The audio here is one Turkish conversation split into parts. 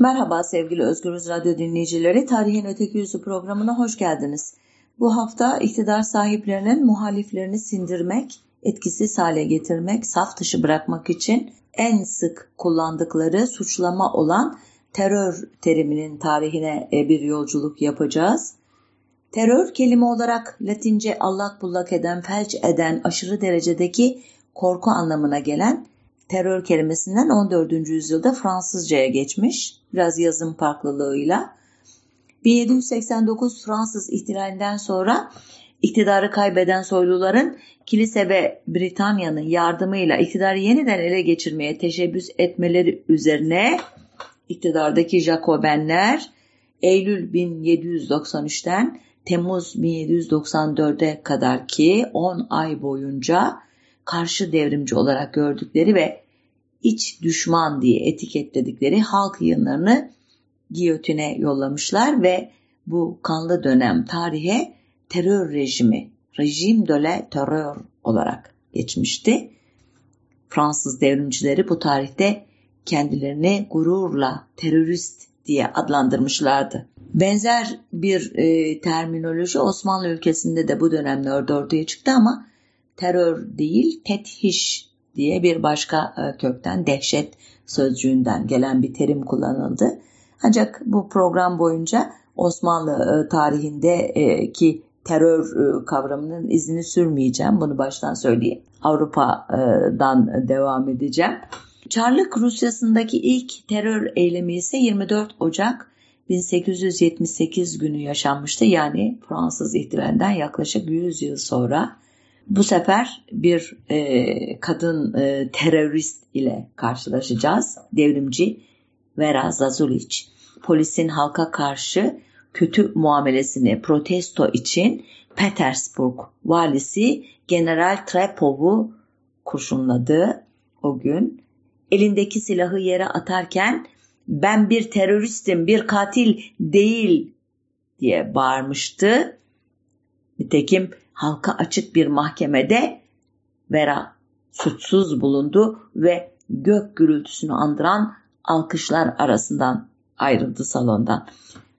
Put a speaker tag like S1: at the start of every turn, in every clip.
S1: Merhaba sevgili Özgürüz Radyo dinleyicileri. Tarihin Öteki Yüzü programına hoş geldiniz. Bu hafta iktidar sahiplerinin muhaliflerini sindirmek, etkisiz hale getirmek, saf dışı bırakmak için en sık kullandıkları suçlama olan terör teriminin tarihine e, bir yolculuk yapacağız. Terör kelime olarak Latince allak bullak eden, felç eden, aşırı derecedeki korku anlamına gelen terör kelimesinden 14. yüzyılda Fransızcaya geçmiş biraz yazım farklılığıyla. 1789 Fransız ihtilalinden sonra iktidarı kaybeden soyluların kilise ve Britanya'nın yardımıyla iktidarı yeniden ele geçirmeye teşebbüs etmeleri üzerine iktidardaki Jacobenler Eylül 1793'ten Temmuz 1794'e kadar ki 10 ay boyunca karşı devrimci olarak gördükleri ve iç düşman diye etiketledikleri halk yayınlarını giyotine yollamışlar ve bu kanlı dönem tarihe terör rejimi, rejim de la terror olarak geçmişti. Fransız devrimcileri bu tarihte kendilerini gururla terörist diye adlandırmışlardı. Benzer bir e, terminoloji Osmanlı ülkesinde de bu dönemlerde ortaya çıktı ama terör değil tethiş diye bir başka e, kökten dehşet sözcüğünden gelen bir terim kullanıldı. Ancak bu program boyunca Osmanlı e, tarihindeki e, terör kavramının izini sürmeyeceğim. Bunu baştan söyleyeyim. Avrupa'dan devam edeceğim. Çarlık Rusyası'ndaki ilk terör eylemi ise 24 Ocak 1878 günü yaşanmıştı. Yani Fransız ihtilalinden yaklaşık 100 yıl sonra bu sefer bir e, kadın e, terörist ile karşılaşacağız. Devrimci Vera Zazulic. Polisin halka karşı kötü muamelesini protesto için Petersburg valisi General Trepov'u kurşunladı o gün. Elindeki silahı yere atarken ben bir teröristim, bir katil değil diye bağırmıştı. Nitekim halka açık bir mahkemede Vera suçsuz bulundu ve gök gürültüsünü andıran alkışlar arasından ayrıldı salondan.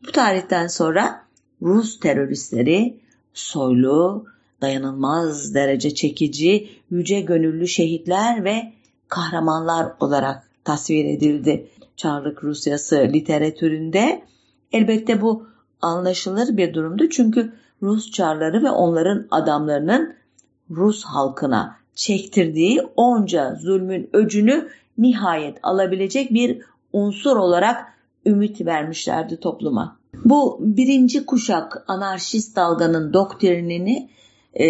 S1: Bu tarihten sonra Rus teröristleri soylu, dayanılmaz derece çekici, yüce gönüllü şehitler ve kahramanlar olarak tasvir edildi. Çarlık Rusyası literatüründe elbette bu anlaşılır bir durumdu çünkü Rus çarları ve onların adamlarının Rus halkına çektirdiği onca zulmün öcünü nihayet alabilecek bir unsur olarak ümit vermişlerdi topluma. Bu birinci kuşak anarşist dalganın doktrinini e,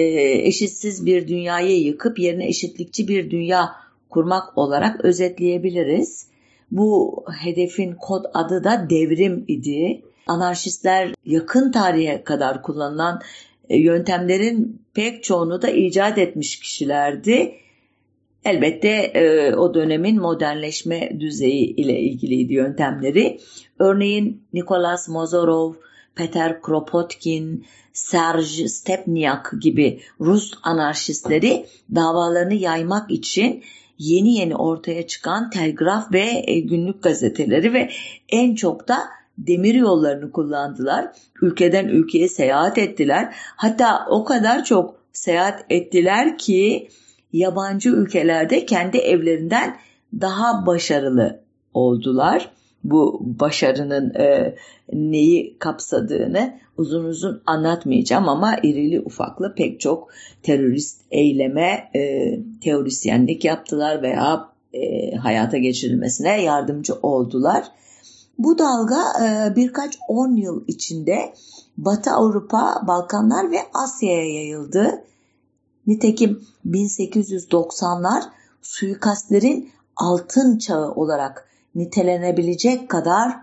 S1: eşitsiz bir dünyayı yıkıp yerine eşitlikçi bir dünya kurmak olarak özetleyebiliriz. Bu hedefin kod adı da devrim idi anarşistler yakın tarihe kadar kullanılan e, yöntemlerin pek çoğunu da icat etmiş kişilerdi. Elbette e, o dönemin modernleşme düzeyi ile ilgiliydi yöntemleri. Örneğin Nikolas Mozorov, Peter Kropotkin, Serge Stepniak gibi Rus anarşistleri davalarını yaymak için yeni yeni ortaya çıkan telgraf ve e, günlük gazeteleri ve en çok da demir yollarını kullandılar. Ülkeden ülkeye seyahat ettiler. Hatta o kadar çok seyahat ettiler ki yabancı ülkelerde kendi evlerinden daha başarılı oldular. Bu başarının e, neyi kapsadığını uzun uzun anlatmayacağım ama irili ufaklı pek çok terörist eyleme e, teorisyenlik yaptılar veya e, hayata geçirilmesine yardımcı oldular. Bu dalga e, birkaç on yıl içinde Batı Avrupa, Balkanlar ve Asya'ya yayıldı. Nitekim 1890'lar suikastlerin altın çağı olarak nitelenebilecek kadar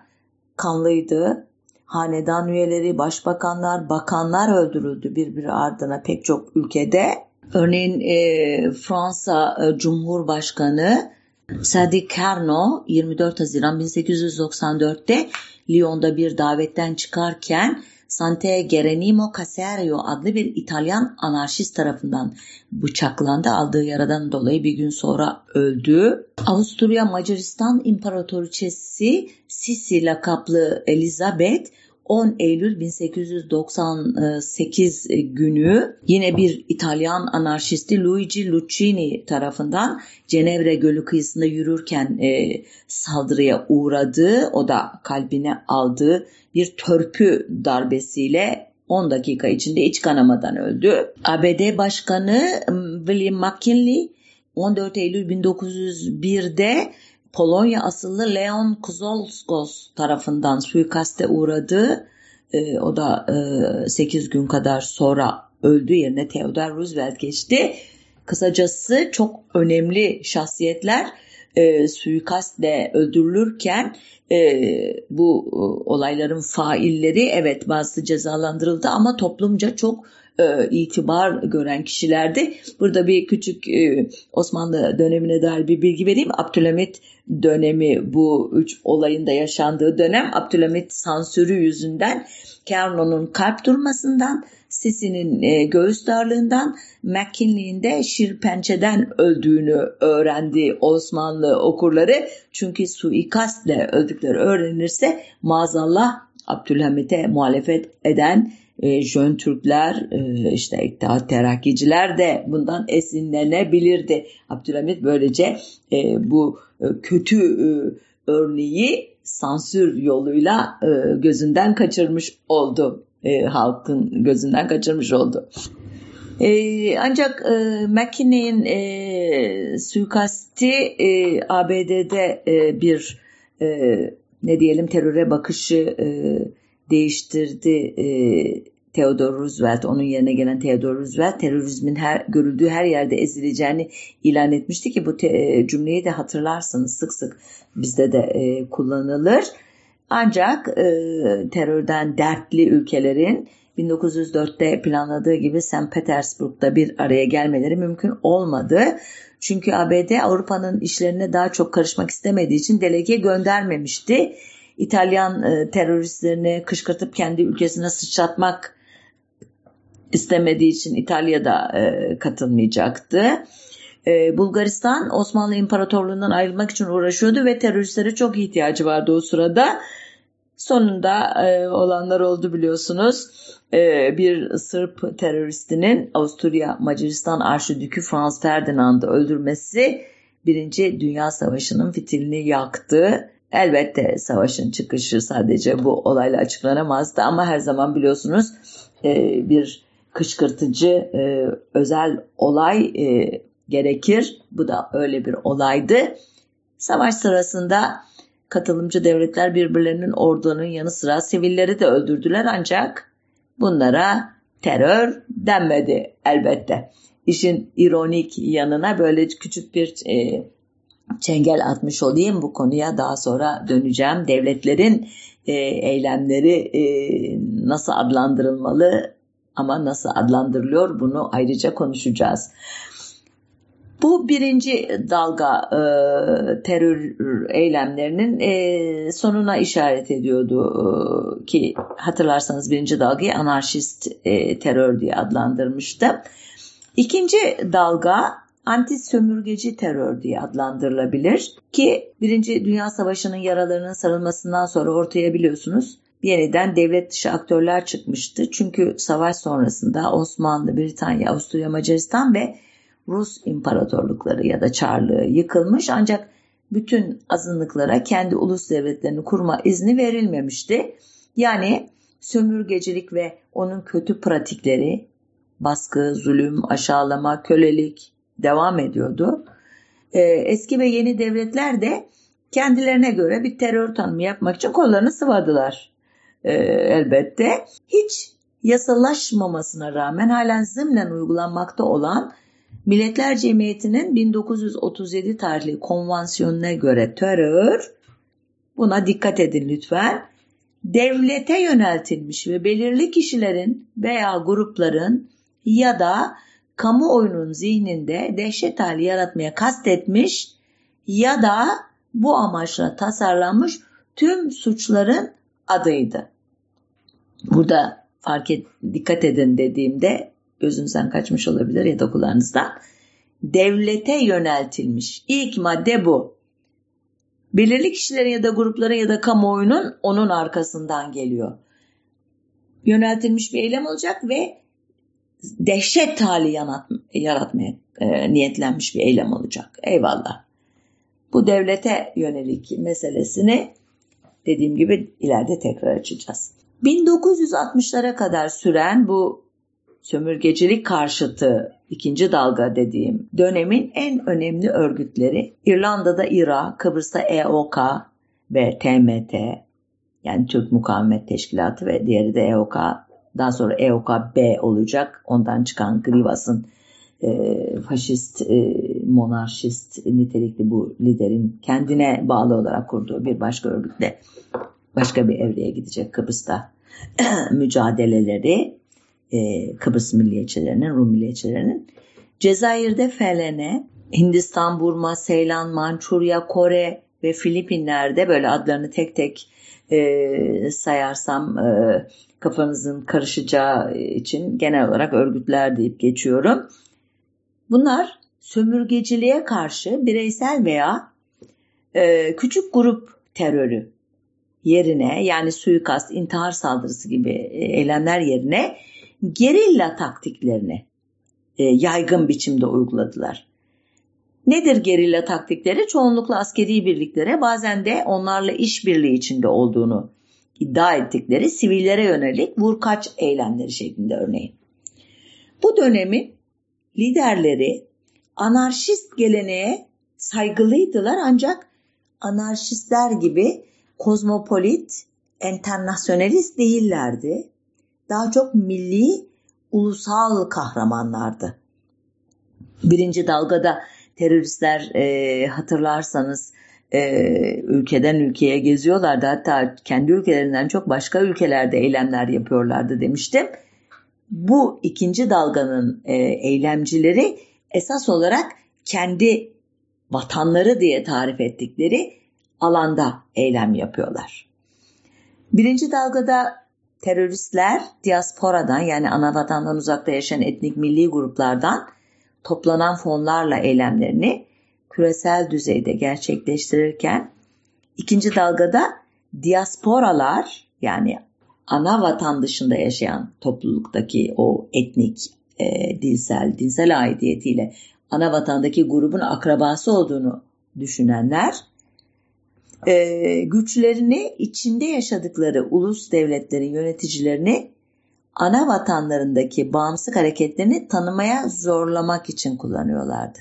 S1: kanlıydı. Hanedan üyeleri, başbakanlar, bakanlar öldürüldü birbiri ardına pek çok ülkede. Örneğin e, Fransa e, Cumhurbaşkanı Sadi Carnot 24 Haziran 1894'te Lyon'da bir davetten çıkarken Sante Geronimo Caserio adlı bir İtalyan anarşist tarafından bıçaklandı. Aldığı yaradan dolayı bir gün sonra öldü. Avusturya Macaristan İmparatoriçesi Sisi lakaplı Elizabeth 10 Eylül 1898 günü yine bir İtalyan anarşisti Luigi Lucchini tarafından Cenevre Gölü kıyısında yürürken e, saldırıya uğradı. O da kalbine aldığı bir törpü darbesiyle 10 dakika içinde iç kanamadan öldü. ABD Başkanı William McKinley 14 Eylül 1901'de Polonya asıllı Leon Kozolskos tarafından suikaste uğradı. E, o da e, 8 gün kadar sonra öldü yerine Theodore Roosevelt geçti. Kısacası çok önemli şahsiyetler e, suikastle öldürülürken e, bu e, olayların failleri evet bazı cezalandırıldı ama toplumca çok e, itibar gören kişilerdi. Burada bir küçük e, Osmanlı dönemine dair bir bilgi vereyim. Abdülhamit dönemi bu üç olayında yaşandığı dönem Abdülhamit sansürü yüzünden Kerno'nun kalp durmasından Sisi'nin e, göğüs darlığından McKinley'in de şirpençeden öldüğünü öğrendi Osmanlı okurları. Çünkü suikastle öldükleri öğrenirse maazallah Abdülhamit'e muhalefet eden e, Jön Türkler, e, işte İttihat Terakkiciler de bundan esinlenebilirdi. Abdülhamit böylece e, bu e, kötü e, örneği sansür yoluyla e, gözünden kaçırmış oldu. E, halkın gözünden kaçırmış oldu. E, ancak e, McKinney'in e, suikasti e, ABD'de e, bir e, ne diyelim teröre bakışı e, değiştirdi e, Theodore Roosevelt. Onun yerine gelen Theodore Roosevelt terörizmin her, görüldüğü her yerde ezileceğini ilan etmişti ki bu te, e, cümleyi de hatırlarsınız sık sık bizde de e, kullanılır. Ancak e, terörden dertli ülkelerin 1904'te planladığı gibi St. Petersburg'da bir araya gelmeleri mümkün olmadı. Çünkü ABD Avrupa'nın işlerine daha çok karışmak istemediği için delege göndermemişti. İtalyan e, teröristlerini kışkırtıp kendi ülkesine sıçratmak istemediği için İtalya'da e, katılmayacaktı. E, Bulgaristan Osmanlı İmparatorluğu'ndan ayrılmak için uğraşıyordu ve teröristlere çok ihtiyacı vardı o sırada. Sonunda e, olanlar oldu biliyorsunuz. E, bir Sırp teröristinin Avusturya Macaristan Arşidükü Franz Ferdinand'ı öldürmesi Birinci Dünya Savaşı'nın fitilini yaktı. Elbette savaşın çıkışı sadece bu olayla açıklanamazdı ama her zaman biliyorsunuz e, bir kışkırtıcı e, özel olay e, gerekir. Bu da öyle bir olaydı. Savaş sırasında katılımcı devletler birbirlerinin ordunun yanı sıra sivilleri de öldürdüler ancak bunlara terör denmedi elbette. İşin ironik yanına böyle küçük bir e, çengel atmış olayım bu konuya daha sonra döneceğim. Devletlerin e, eylemleri e, nasıl adlandırılmalı ama nasıl adlandırılıyor bunu ayrıca konuşacağız. Bu birinci dalga e, terör eylemlerinin e, sonuna işaret ediyordu e, ki hatırlarsanız birinci dalgayı anarşist e, terör diye adlandırmıştı. İkinci dalga anti sömürgeci terör diye adlandırılabilir ki Birinci Dünya Savaşı'nın yaralarının sarılmasından sonra ortaya biliyorsunuz yeniden devlet dışı aktörler çıkmıştı. Çünkü savaş sonrasında Osmanlı, Britanya, Avusturya, Macaristan ve Rus imparatorlukları ya da Çarlığı yıkılmış ancak bütün azınlıklara kendi ulus devletlerini kurma izni verilmemişti. Yani sömürgecilik ve onun kötü pratikleri, baskı, zulüm, aşağılama, kölelik devam ediyordu. Ee, eski ve yeni devletler de kendilerine göre bir terör tanımı yapmak için kollarını sıvadılar ee, elbette. Hiç yasalaşmamasına rağmen halen zımnen uygulanmakta olan Milletler Cemiyeti'nin 1937 tarihli konvansiyonuna göre terör, buna dikkat edin lütfen, devlete yöneltilmiş ve belirli kişilerin veya grupların ya da kamuoyunun zihninde dehşet hali yaratmaya kastetmiş ya da bu amaçla tasarlanmış tüm suçların adıydı. Burada fark et, dikkat edin dediğimde gözünüzden kaçmış olabilir ya da kulağınızdan. Devlete yöneltilmiş. İlk madde bu. Belirli kişilerin ya da grupların ya da kamuoyunun onun arkasından geliyor. Yöneltilmiş bir eylem olacak ve dehşet hali yaratmaya e, niyetlenmiş bir eylem olacak. Eyvallah. Bu devlete yönelik meselesini dediğim gibi ileride tekrar açacağız. 1960'lara kadar süren bu sömürgecilik karşıtı ikinci dalga dediğim dönemin en önemli örgütleri İrlanda'da İRA, Kıbrıs'ta EOK ve TMT yani Türk Mukavemet Teşkilatı ve diğeri de EOK daha sonra EOK B olacak ondan çıkan Grivas'ın e, faşist, e, monarşist nitelikli bu liderin kendine bağlı olarak kurduğu bir başka örgütle başka bir evreye gidecek Kıbrıs'ta mücadeleleri e, Kıbrıs milliyetçilerinin, Rum milliyetçilerinin. Cezayir'de FLN, Hindistan, Burma, Seylan, Mançurya, Kore ve Filipinler'de böyle adlarını tek tek e, sayarsam e, kafanızın karışacağı için genel olarak örgütler deyip geçiyorum. Bunlar sömürgeciliğe karşı bireysel veya e, küçük grup terörü yerine yani suikast, intihar saldırısı gibi e, eylemler yerine gerilla taktiklerini e, yaygın biçimde uyguladılar. Nedir gerilla taktikleri? Çoğunlukla askeri birliklere bazen de onlarla işbirliği içinde olduğunu iddia ettikleri sivillere yönelik vurkaç eylemleri şeklinde örneğin. Bu dönemin liderleri anarşist geleneğe saygılıydılar ancak anarşistler gibi kozmopolit, enternasyonalist değillerdi. Daha çok milli, ulusal kahramanlardı. Birinci dalgada teröristler e, hatırlarsanız e, ülkeden ülkeye geziyorlardı. Hatta kendi ülkelerinden çok başka ülkelerde eylemler yapıyorlardı demiştim. Bu ikinci dalganın e, eylemcileri esas olarak kendi vatanları diye tarif ettikleri alanda eylem yapıyorlar. Birinci dalgada teröristler diasporadan yani ana vatandan uzakta yaşayan etnik milli gruplardan toplanan fonlarla eylemlerini küresel düzeyde gerçekleştirirken ikinci dalgada diasporalar yani ana vatan dışında yaşayan topluluktaki o etnik, e, dilsel, dinsel aidiyetiyle ana vatandaki grubun akrabası olduğunu düşünenler e, güçlerini içinde yaşadıkları ulus devletlerin yöneticilerini ana vatanlarındaki bağımsız hareketlerini tanımaya zorlamak için kullanıyorlardı.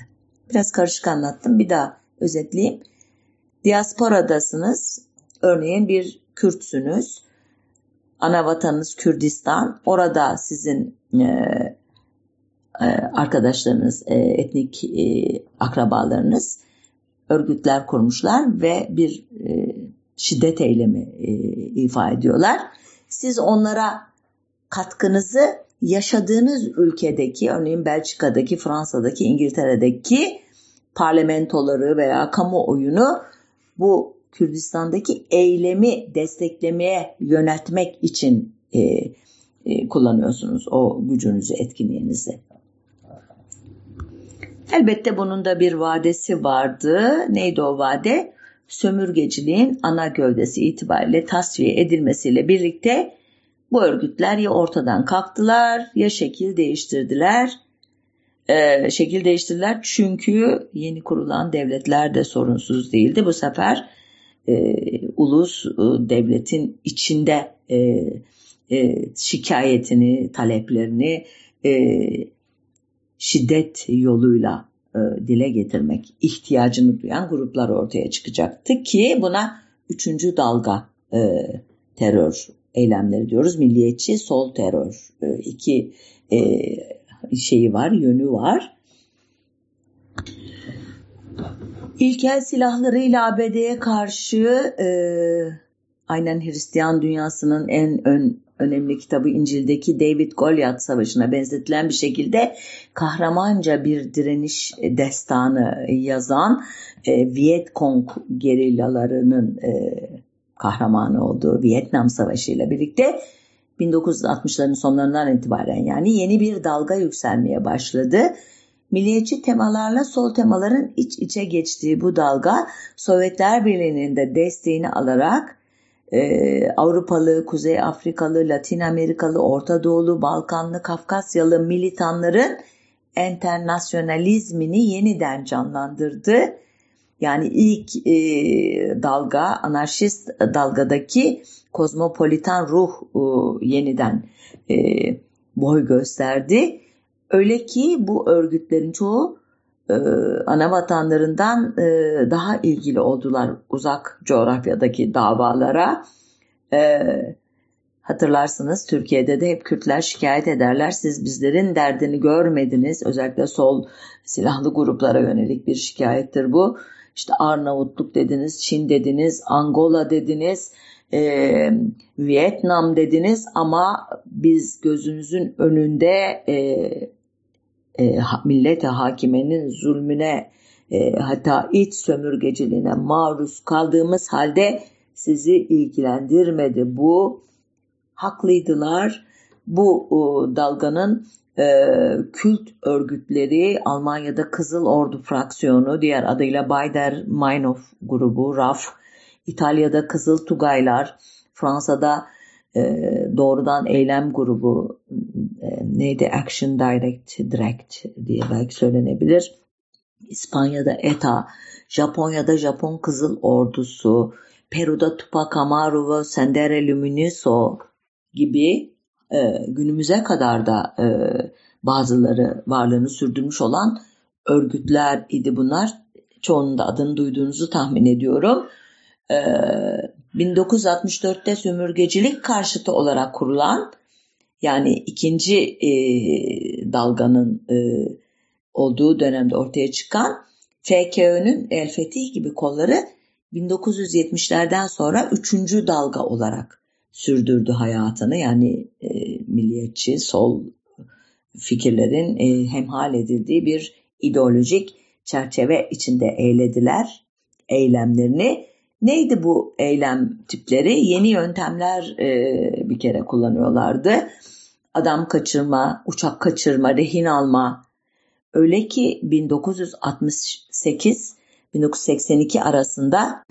S1: Biraz karışık anlattım. Bir daha özetleyeyim. Diasporadasınız. Örneğin bir Kürtsünüz. Ana vatanınız Kürdistan. Orada sizin e, e, arkadaşlarınız, e, etnik e, akrabalarınız örgütler kurmuşlar ve bir e, şiddet eylemi e, ifa ediyorlar. Siz onlara katkınızı yaşadığınız ülkedeki örneğin Belçika'daki, Fransa'daki, İngiltere'deki parlamentoları veya kamuoyunu bu Kürdistan'daki eylemi desteklemeye yöneltmek için e, e, kullanıyorsunuz o gücünüzü, etkinliğinizi. Elbette bunun da bir vadesi vardı. Neydi o vade? Sömürgeciliğin ana gövdesi itibariyle tasfiye edilmesiyle birlikte bu örgütler ya ortadan kalktılar ya şekil değiştirdiler. Ee, şekil değiştirdiler çünkü yeni kurulan devletler de sorunsuz değildi. Bu sefer e, ulus e, devletin içinde e, e, şikayetini, taleplerini e, şiddet yoluyla e, dile getirmek ihtiyacını duyan gruplar ortaya çıkacaktı ki buna üçüncü dalga e, terör eylemleri diyoruz. Milliyetçi sol terör e, iki e, şeyi var, yönü var. İlkel silahlarıyla ABD'ye karşı e, aynen Hristiyan dünyasının en ön önemli kitabı İncil'deki David Goliath Savaşı'na benzetilen bir şekilde kahramanca bir direniş destanı yazan e, Viet Cong gerillalarının e, kahramanı olduğu Vietnam Savaşı ile birlikte 1960'ların sonlarından itibaren yani yeni bir dalga yükselmeye başladı. Milliyetçi temalarla sol temaların iç içe geçtiği bu dalga Sovyetler Birliği'nin de desteğini alarak e, Avrupalı, Kuzey Afrikalı, Latin Amerikalı, Orta Doğulu, Balkanlı, Kafkasyalı militanların internasyonalizmini yeniden canlandırdı. Yani ilk e, dalga, anarşist dalgadaki kozmopolitan ruh e, yeniden e, boy gösterdi. Öyle ki bu örgütlerin çoğu e, ana vatanlarından e, daha ilgili oldular uzak coğrafyadaki davalara. E, hatırlarsınız Türkiye'de de hep Kürtler şikayet ederler. Siz bizlerin derdini görmediniz. Özellikle sol silahlı gruplara yönelik bir şikayettir bu. İşte Arnavutluk dediniz, Çin dediniz, Angola dediniz, e, Vietnam dediniz ama biz gözünüzün önünde e, e, millete hakimenin zulmüne e, hatta iç sömürgeciliğine maruz kaldığımız halde sizi ilgilendirmedi. Bu haklıydılar. Bu o, dalganın e, kült örgütleri Almanya'da Kızıl Ordu fraksiyonu diğer adıyla Baader Meinhof grubu RAF, İtalya'da Kızıl Tugaylar, Fransa'da e, doğrudan eylem grubu e, neydi Action Direct Direct diye belki söylenebilir. İspanya'da ETA, Japonya'da Japon Kızıl Ordusu, Peru'da Tupac Amaru ve Sendere Luminoso gibi e, günümüze kadar da e, bazıları varlığını sürdürmüş olan örgütler idi bunlar. Çoğunun da adını duyduğunuzu tahmin ediyorum. E, 1964'te sömürgecilik karşıtı olarak kurulan yani ikinci e, dalganın e, olduğu dönemde ortaya çıkan FKÖ'nün El Fetih gibi kolları 1970'lerden sonra üçüncü dalga olarak sürdürdü hayatını. Yani e, milliyetçi, sol fikirlerin e, hemhal edildiği bir ideolojik çerçeve içinde eylediler eylemlerini. Neydi bu eylem tipleri? Yeni yöntemler e, bir kere kullanıyorlardı. Adam kaçırma, uçak kaçırma, rehin alma. Öyle ki 1968-1982 arasında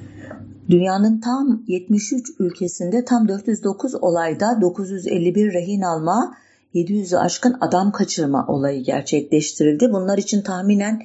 S1: dünyanın tam 73 ülkesinde tam 409 olayda 951 rehin alma, 700'ü aşkın adam kaçırma olayı gerçekleştirildi. Bunlar için tahminen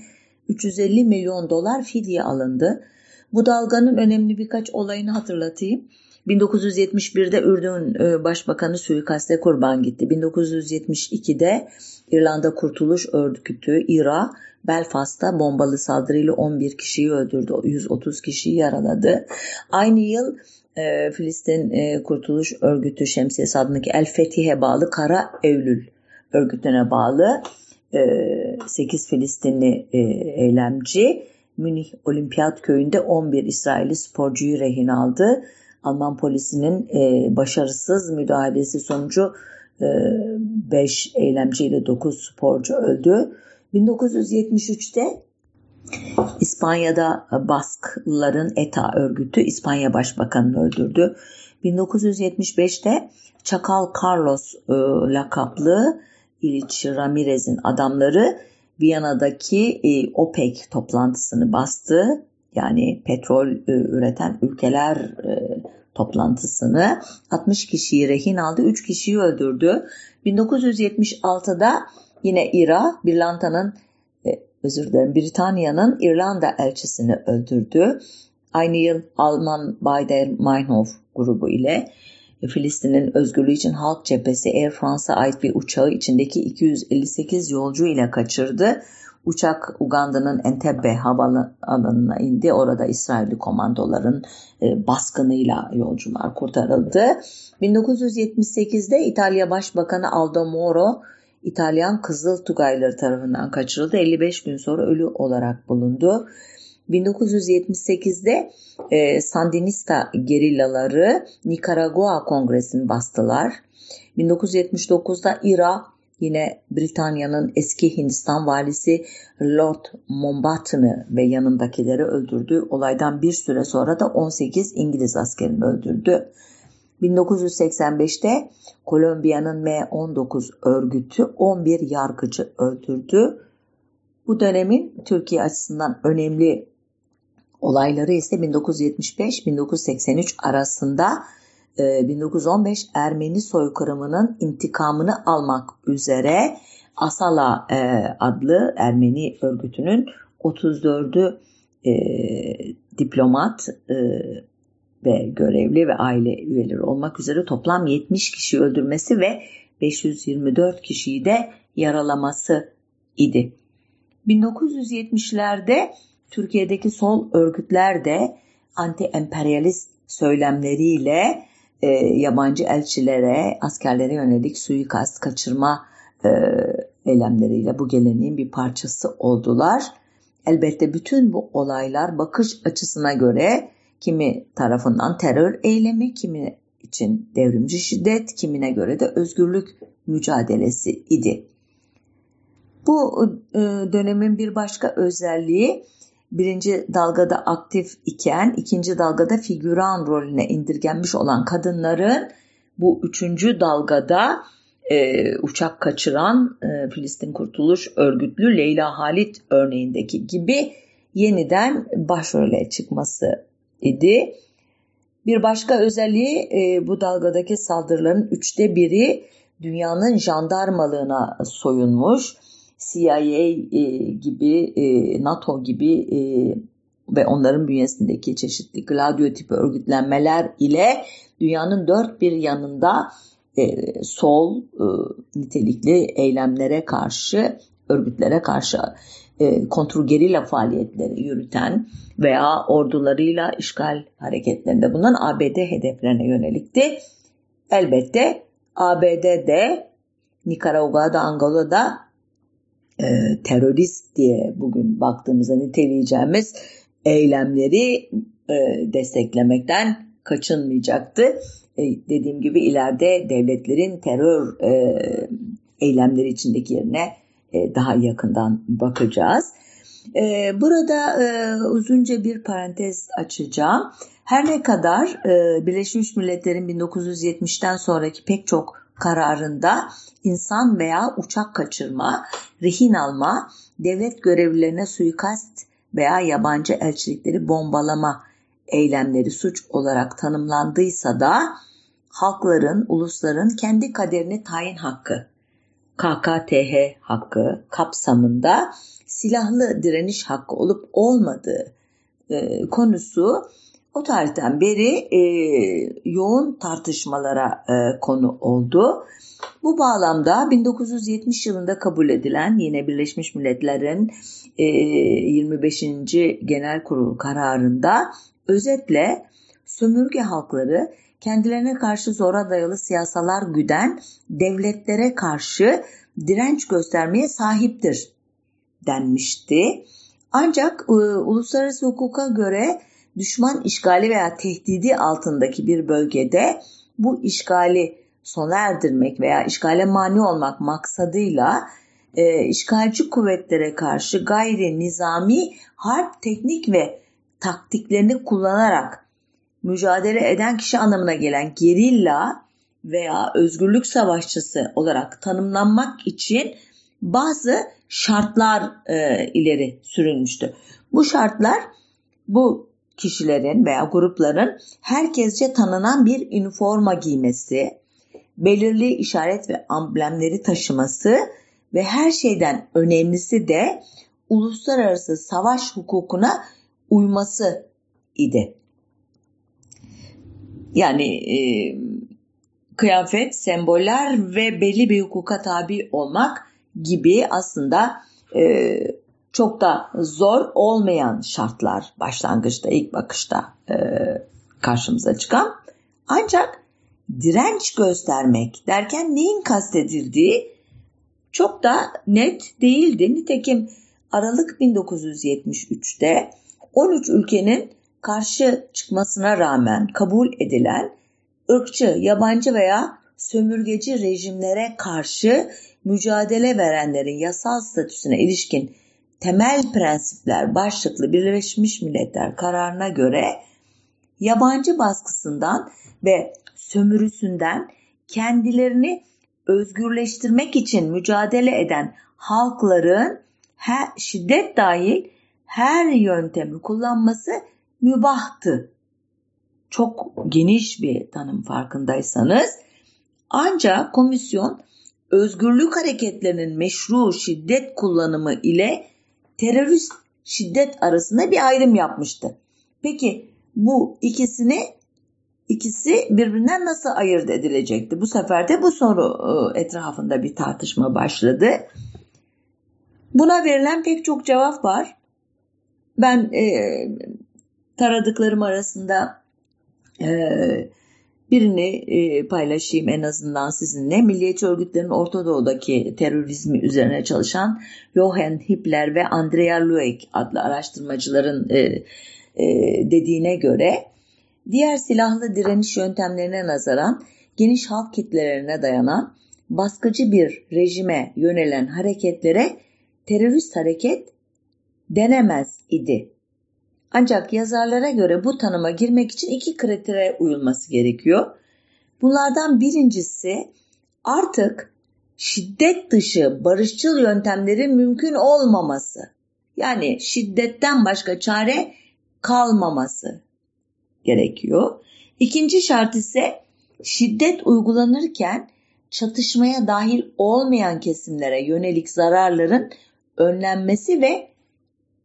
S1: 350 milyon dolar fidye alındı. Bu dalganın önemli birkaç olayını hatırlatayım. 1971'de Ürdün e, Başbakanı suikaste kurban gitti. 1972'de İrlanda Kurtuluş Örgütü İRA Belfast'ta bombalı saldırıyla 11 kişiyi öldürdü. 130 kişiyi yaraladı. Aynı yıl e, Filistin e, Kurtuluş Örgütü Şemsiyesi adındaki El Fetih'e bağlı Kara Eylül örgütüne bağlı e, 8 Filistinli e, eylemci Münih Olimpiyat Köyü'nde 11 İsrailli sporcuyu rehin aldı. Alman polisinin e, başarısız müdahalesi sonucu 5 e, eylemci ile 9 sporcu öldü. 1973'te İspanya'da Baskların ETA örgütü İspanya Başbakanı'nı öldürdü. 1975'te Çakal Carlos e, lakaplı İliç Ramirez'in adamları Viyana'daki e, OPEC toplantısını bastı. Yani petrol e, üreten ülkeler e, toplantısını 60 kişiyi rehin aldı, 3 kişiyi öldürdü. 1976'da yine İRA, Birlanta'nın e, özür dilerim Britanya'nın İrlanda elçisini öldürdü. Aynı yıl Alman Baader Meinhof grubu ile Filistin'in özgürlüğü için Halk Cephesi Air France'a ait bir uçağı içindeki 258 yolcu ile kaçırdı. Uçak Uganda'nın Entebbe havaalanına indi. Orada İsrailli komandoların e, baskınıyla yolcular kurtarıldı. 1978'de İtalya Başbakanı Aldo Moro İtalyan Kızıl Tugayları tarafından kaçırıldı. 55 gün sonra ölü olarak bulundu. 1978'de e, Sandinista gerillaları Nikaragua Kongresi'ni bastılar. 1979'da Ira yine Britanya'nın eski Hindistan valisi Lord Mountbatten'ı ve yanındakileri öldürdü. Olaydan bir süre sonra da 18 İngiliz askerini öldürdü. 1985'te Kolombiya'nın M19 örgütü 11 yargıcı öldürdü. Bu dönemin Türkiye açısından önemli olayları ise 1975-1983 arasında 1915 e, Ermeni soykırımının intikamını almak üzere Asala e, adlı Ermeni örgütünün 34'ü e, diplomat ve görevli ve aile üyeleri olmak üzere toplam 70 kişi öldürmesi ve 524 kişiyi de yaralaması idi. 1970'lerde Türkiye'deki sol örgütler de anti-emperyalist söylemleriyle e, yabancı elçilere, askerlere yönelik suikast, kaçırma e, eylemleriyle bu geleneğin bir parçası oldular. Elbette bütün bu olaylar bakış açısına göre kimi tarafından terör eylemi, kimi için devrimci şiddet, kimine göre de özgürlük mücadelesi idi. Bu e, dönemin bir başka özelliği birinci dalgada aktif iken ikinci dalgada figüran rolüne indirgenmiş olan kadınların bu üçüncü dalgada e, uçak kaçıran e, Filistin Kurtuluş Örgütlü Leyla Halit örneğindeki gibi yeniden başrole çıkması idi. Bir başka özelliği e, bu dalgadaki saldırıların üçte biri dünyanın jandarmalığına soyunmuş. CIA e, gibi, e, NATO gibi e, ve onların bünyesindeki çeşitli Gladio tipi örgütlenmeler ile dünyanın dört bir yanında e, sol e, nitelikli eylemlere karşı, örgütlere karşı e, kontrgerilla faaliyetleri yürüten veya ordularıyla işgal hareketlerinde bulunan ABD hedeflerine yönelikti. Elbette ABD'de Nikaragua'da, Angola'da e, terörist diye bugün baktığımızda niteleyeceğimiz eylemleri e, desteklemekten kaçınmayacaktı. E, dediğim gibi ileride devletlerin terör e, eylemleri içindeki yerine daha yakından bakacağız. E, burada e, uzunca bir parantez açacağım. Her ne kadar Birleşmiş Milletler'in 1970'ten sonraki pek çok kararında insan veya uçak kaçırma, rehin alma, devlet görevlilerine suikast veya yabancı elçilikleri bombalama eylemleri suç olarak tanımlandıysa da halkların, ulusların kendi kaderini tayin hakkı KKTH hakkı kapsamında silahlı direniş hakkı olup olmadığı e, konusu o tarihten beri e, yoğun tartışmalara e, konu oldu. Bu bağlamda 1970 yılında kabul edilen yine Birleşmiş Milletler'in e, 25. Genel Kurulu kararında özetle sömürge halkları kendilerine karşı zora dayalı siyasalar güden devletlere karşı direnç göstermeye sahiptir denmişti. Ancak e, uluslararası hukuka göre düşman işgali veya tehdidi altındaki bir bölgede bu işgali sona erdirmek veya işgale mani olmak maksadıyla e, işgalci kuvvetlere karşı gayri nizami harp teknik ve taktiklerini kullanarak mücadele eden kişi anlamına gelen gerilla veya özgürlük savaşçısı olarak tanımlanmak için bazı şartlar e, ileri sürülmüştü. Bu şartlar bu kişilerin veya grupların herkesce tanınan bir üniforma giymesi, belirli işaret ve amblemleri taşıması ve her şeyden önemlisi de uluslararası savaş hukukuna uyması idi. Yani e, kıyafet, semboller ve belli bir hukuka tabi olmak gibi aslında e, çok da zor olmayan şartlar başlangıçta ilk bakışta e, karşımıza çıkan. Ancak direnç göstermek derken neyin kastedildiği çok da net değildi. Nitekim Aralık 1973'te 13 ülkenin karşı çıkmasına rağmen kabul edilen ırkçı, yabancı veya sömürgeci rejimlere karşı mücadele verenlerin yasal statüsüne ilişkin temel prensipler başlıklı Birleşmiş Milletler kararına göre yabancı baskısından ve sömürüsünden kendilerini özgürleştirmek için mücadele eden halkların her, şiddet dahil her yöntemi kullanması mübahtı. Çok geniş bir tanım farkındaysanız. Ancak komisyon özgürlük hareketlerinin meşru şiddet kullanımı ile terörist şiddet arasında bir ayrım yapmıştı. Peki bu ikisini ikisi birbirinden nasıl ayırt edilecekti? Bu sefer de bu soru e, etrafında bir tartışma başladı. Buna verilen pek çok cevap var. Ben e, taradıklarım arasında e, birini e, paylaşayım en azından sizinle. Milliyetçi örgütlerin Orta Doğu'daki terörizmi üzerine çalışan Johann Hippler ve Andrea Lueck adlı araştırmacıların e, e, dediğine göre diğer silahlı direniş yöntemlerine nazaran geniş halk kitlelerine dayanan baskıcı bir rejime yönelen hareketlere terörist hareket denemez idi. Ancak yazarlara göre bu tanıma girmek için iki kritere uyulması gerekiyor. Bunlardan birincisi artık şiddet dışı barışçıl yöntemlerin mümkün olmaması. Yani şiddetten başka çare kalmaması gerekiyor. İkinci şart ise şiddet uygulanırken çatışmaya dahil olmayan kesimlere yönelik zararların önlenmesi ve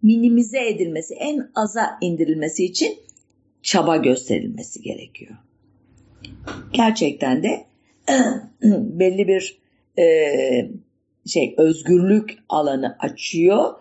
S1: minimize edilmesi, en aza indirilmesi için çaba gösterilmesi gerekiyor. Gerçekten de belli bir e, şey özgürlük alanı açıyor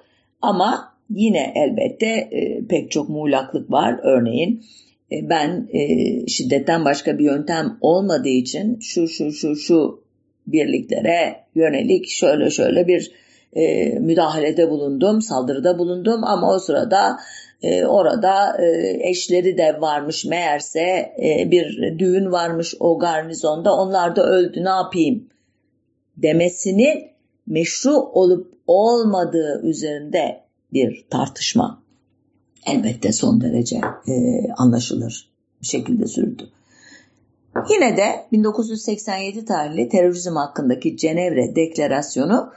S1: ama yine elbette e, pek çok muğlaklık var. Örneğin e, ben e, şiddetten başka bir yöntem olmadığı için şu şu şu şu birliklere yönelik şöyle şöyle bir e, müdahalede bulundum, saldırıda bulundum ama o sırada e, orada e, eşleri de varmış meğerse e, bir düğün varmış o garnizonda onlar da öldü ne yapayım demesinin meşru olup olmadığı üzerinde bir tartışma elbette son derece e, anlaşılır bir şekilde sürdü. Yine de 1987 tarihli terörizm hakkındaki Cenevre Deklarasyonu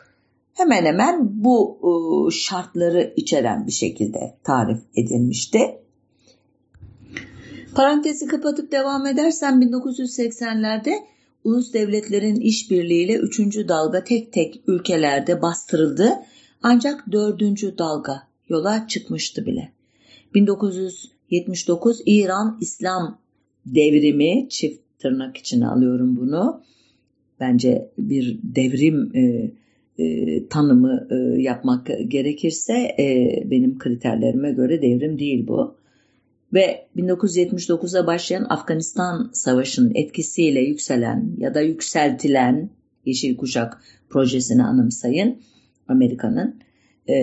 S1: hemen hemen bu e, şartları içeren bir şekilde tarif edilmişti. Parantezi kapatıp devam edersem 1980'lerde ulus devletlerin işbirliğiyle 3. dalga tek tek ülkelerde bastırıldı ancak 4. dalga yola çıkmıştı bile. 1979 İran İslam devrimi çift tırnak içine alıyorum bunu. Bence bir devrim e, e, tanımı e, yapmak gerekirse e, benim kriterlerime göre devrim değil bu. Ve 1979'a başlayan Afganistan Savaşı'nın etkisiyle yükselen ya da yükseltilen Yeşil Kuşak projesini anımsayın Amerika'nın. E,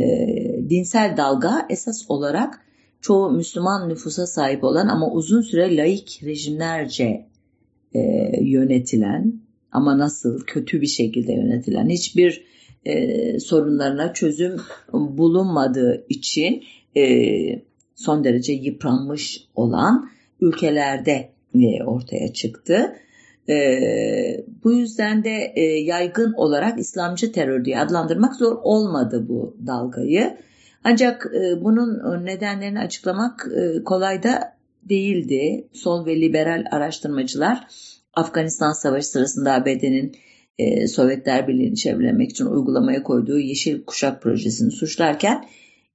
S1: dinsel dalga esas olarak çoğu Müslüman nüfusa sahip olan ama uzun süre laik rejimlerce e, yönetilen ama nasıl kötü bir şekilde yönetilen hiçbir e, sorunlarına çözüm bulunmadığı için e, son derece yıpranmış olan ülkelerde e, ortaya çıktı. E, bu yüzden de e, yaygın olarak İslamcı terör diye adlandırmak zor olmadı bu dalgayı. Ancak e, bunun nedenlerini açıklamak e, kolay da değildi. Sol ve liberal araştırmacılar Afganistan Savaşı sırasında ABD'nin e, Sovyetler Birliği'ni çevrelemek için uygulamaya koyduğu Yeşil Kuşak projesini suçlarken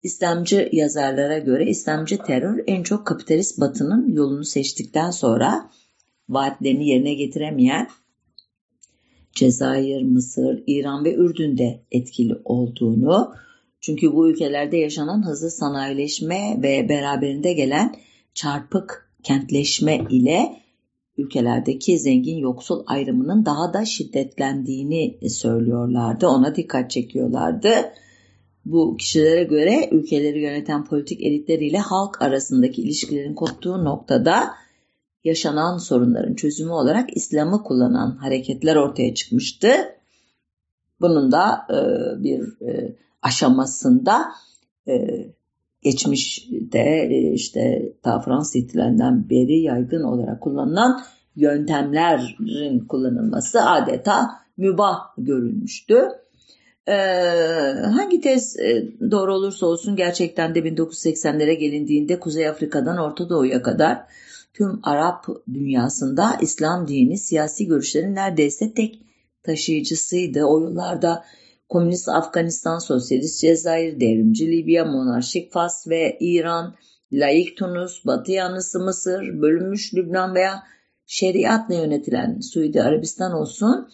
S1: İslamcı yazarlara göre İslamcı terör en çok kapitalist batının yolunu seçtikten sonra vaatlerini yerine getiremeyen Cezayir, Mısır, İran ve Ürdün'de etkili olduğunu çünkü bu ülkelerde yaşanan hızlı sanayileşme ve beraberinde gelen çarpık kentleşme ile ülkelerdeki zengin yoksul ayrımının daha da şiddetlendiğini söylüyorlardı. Ona dikkat çekiyorlardı. Bu kişilere göre ülkeleri yöneten politik elitleriyle halk arasındaki ilişkilerin koptuğu noktada yaşanan sorunların çözümü olarak İslam'ı kullanan hareketler ortaya çıkmıştı. Bunun da e, bir e, aşamasında e, geçmişte e, işte ta Fransız ihtilalinden beri yaygın olarak kullanılan yöntemlerin kullanılması adeta mübah görülmüştü. Ee, hangi tez e, doğru olursa olsun gerçekten de 1980'lere gelindiğinde Kuzey Afrika'dan Orta Doğu'ya kadar tüm Arap dünyasında İslam dini siyasi görüşlerin neredeyse tek taşıyıcısıydı. O yıllarda Komünist Afganistan, Sosyalist Cezayir, Devrimci Libya, Monarşik Fas ve İran, laik Tunus, Batı yanlısı Mısır, bölünmüş Lübnan veya şeriatla yönetilen Suudi Arabistan olsun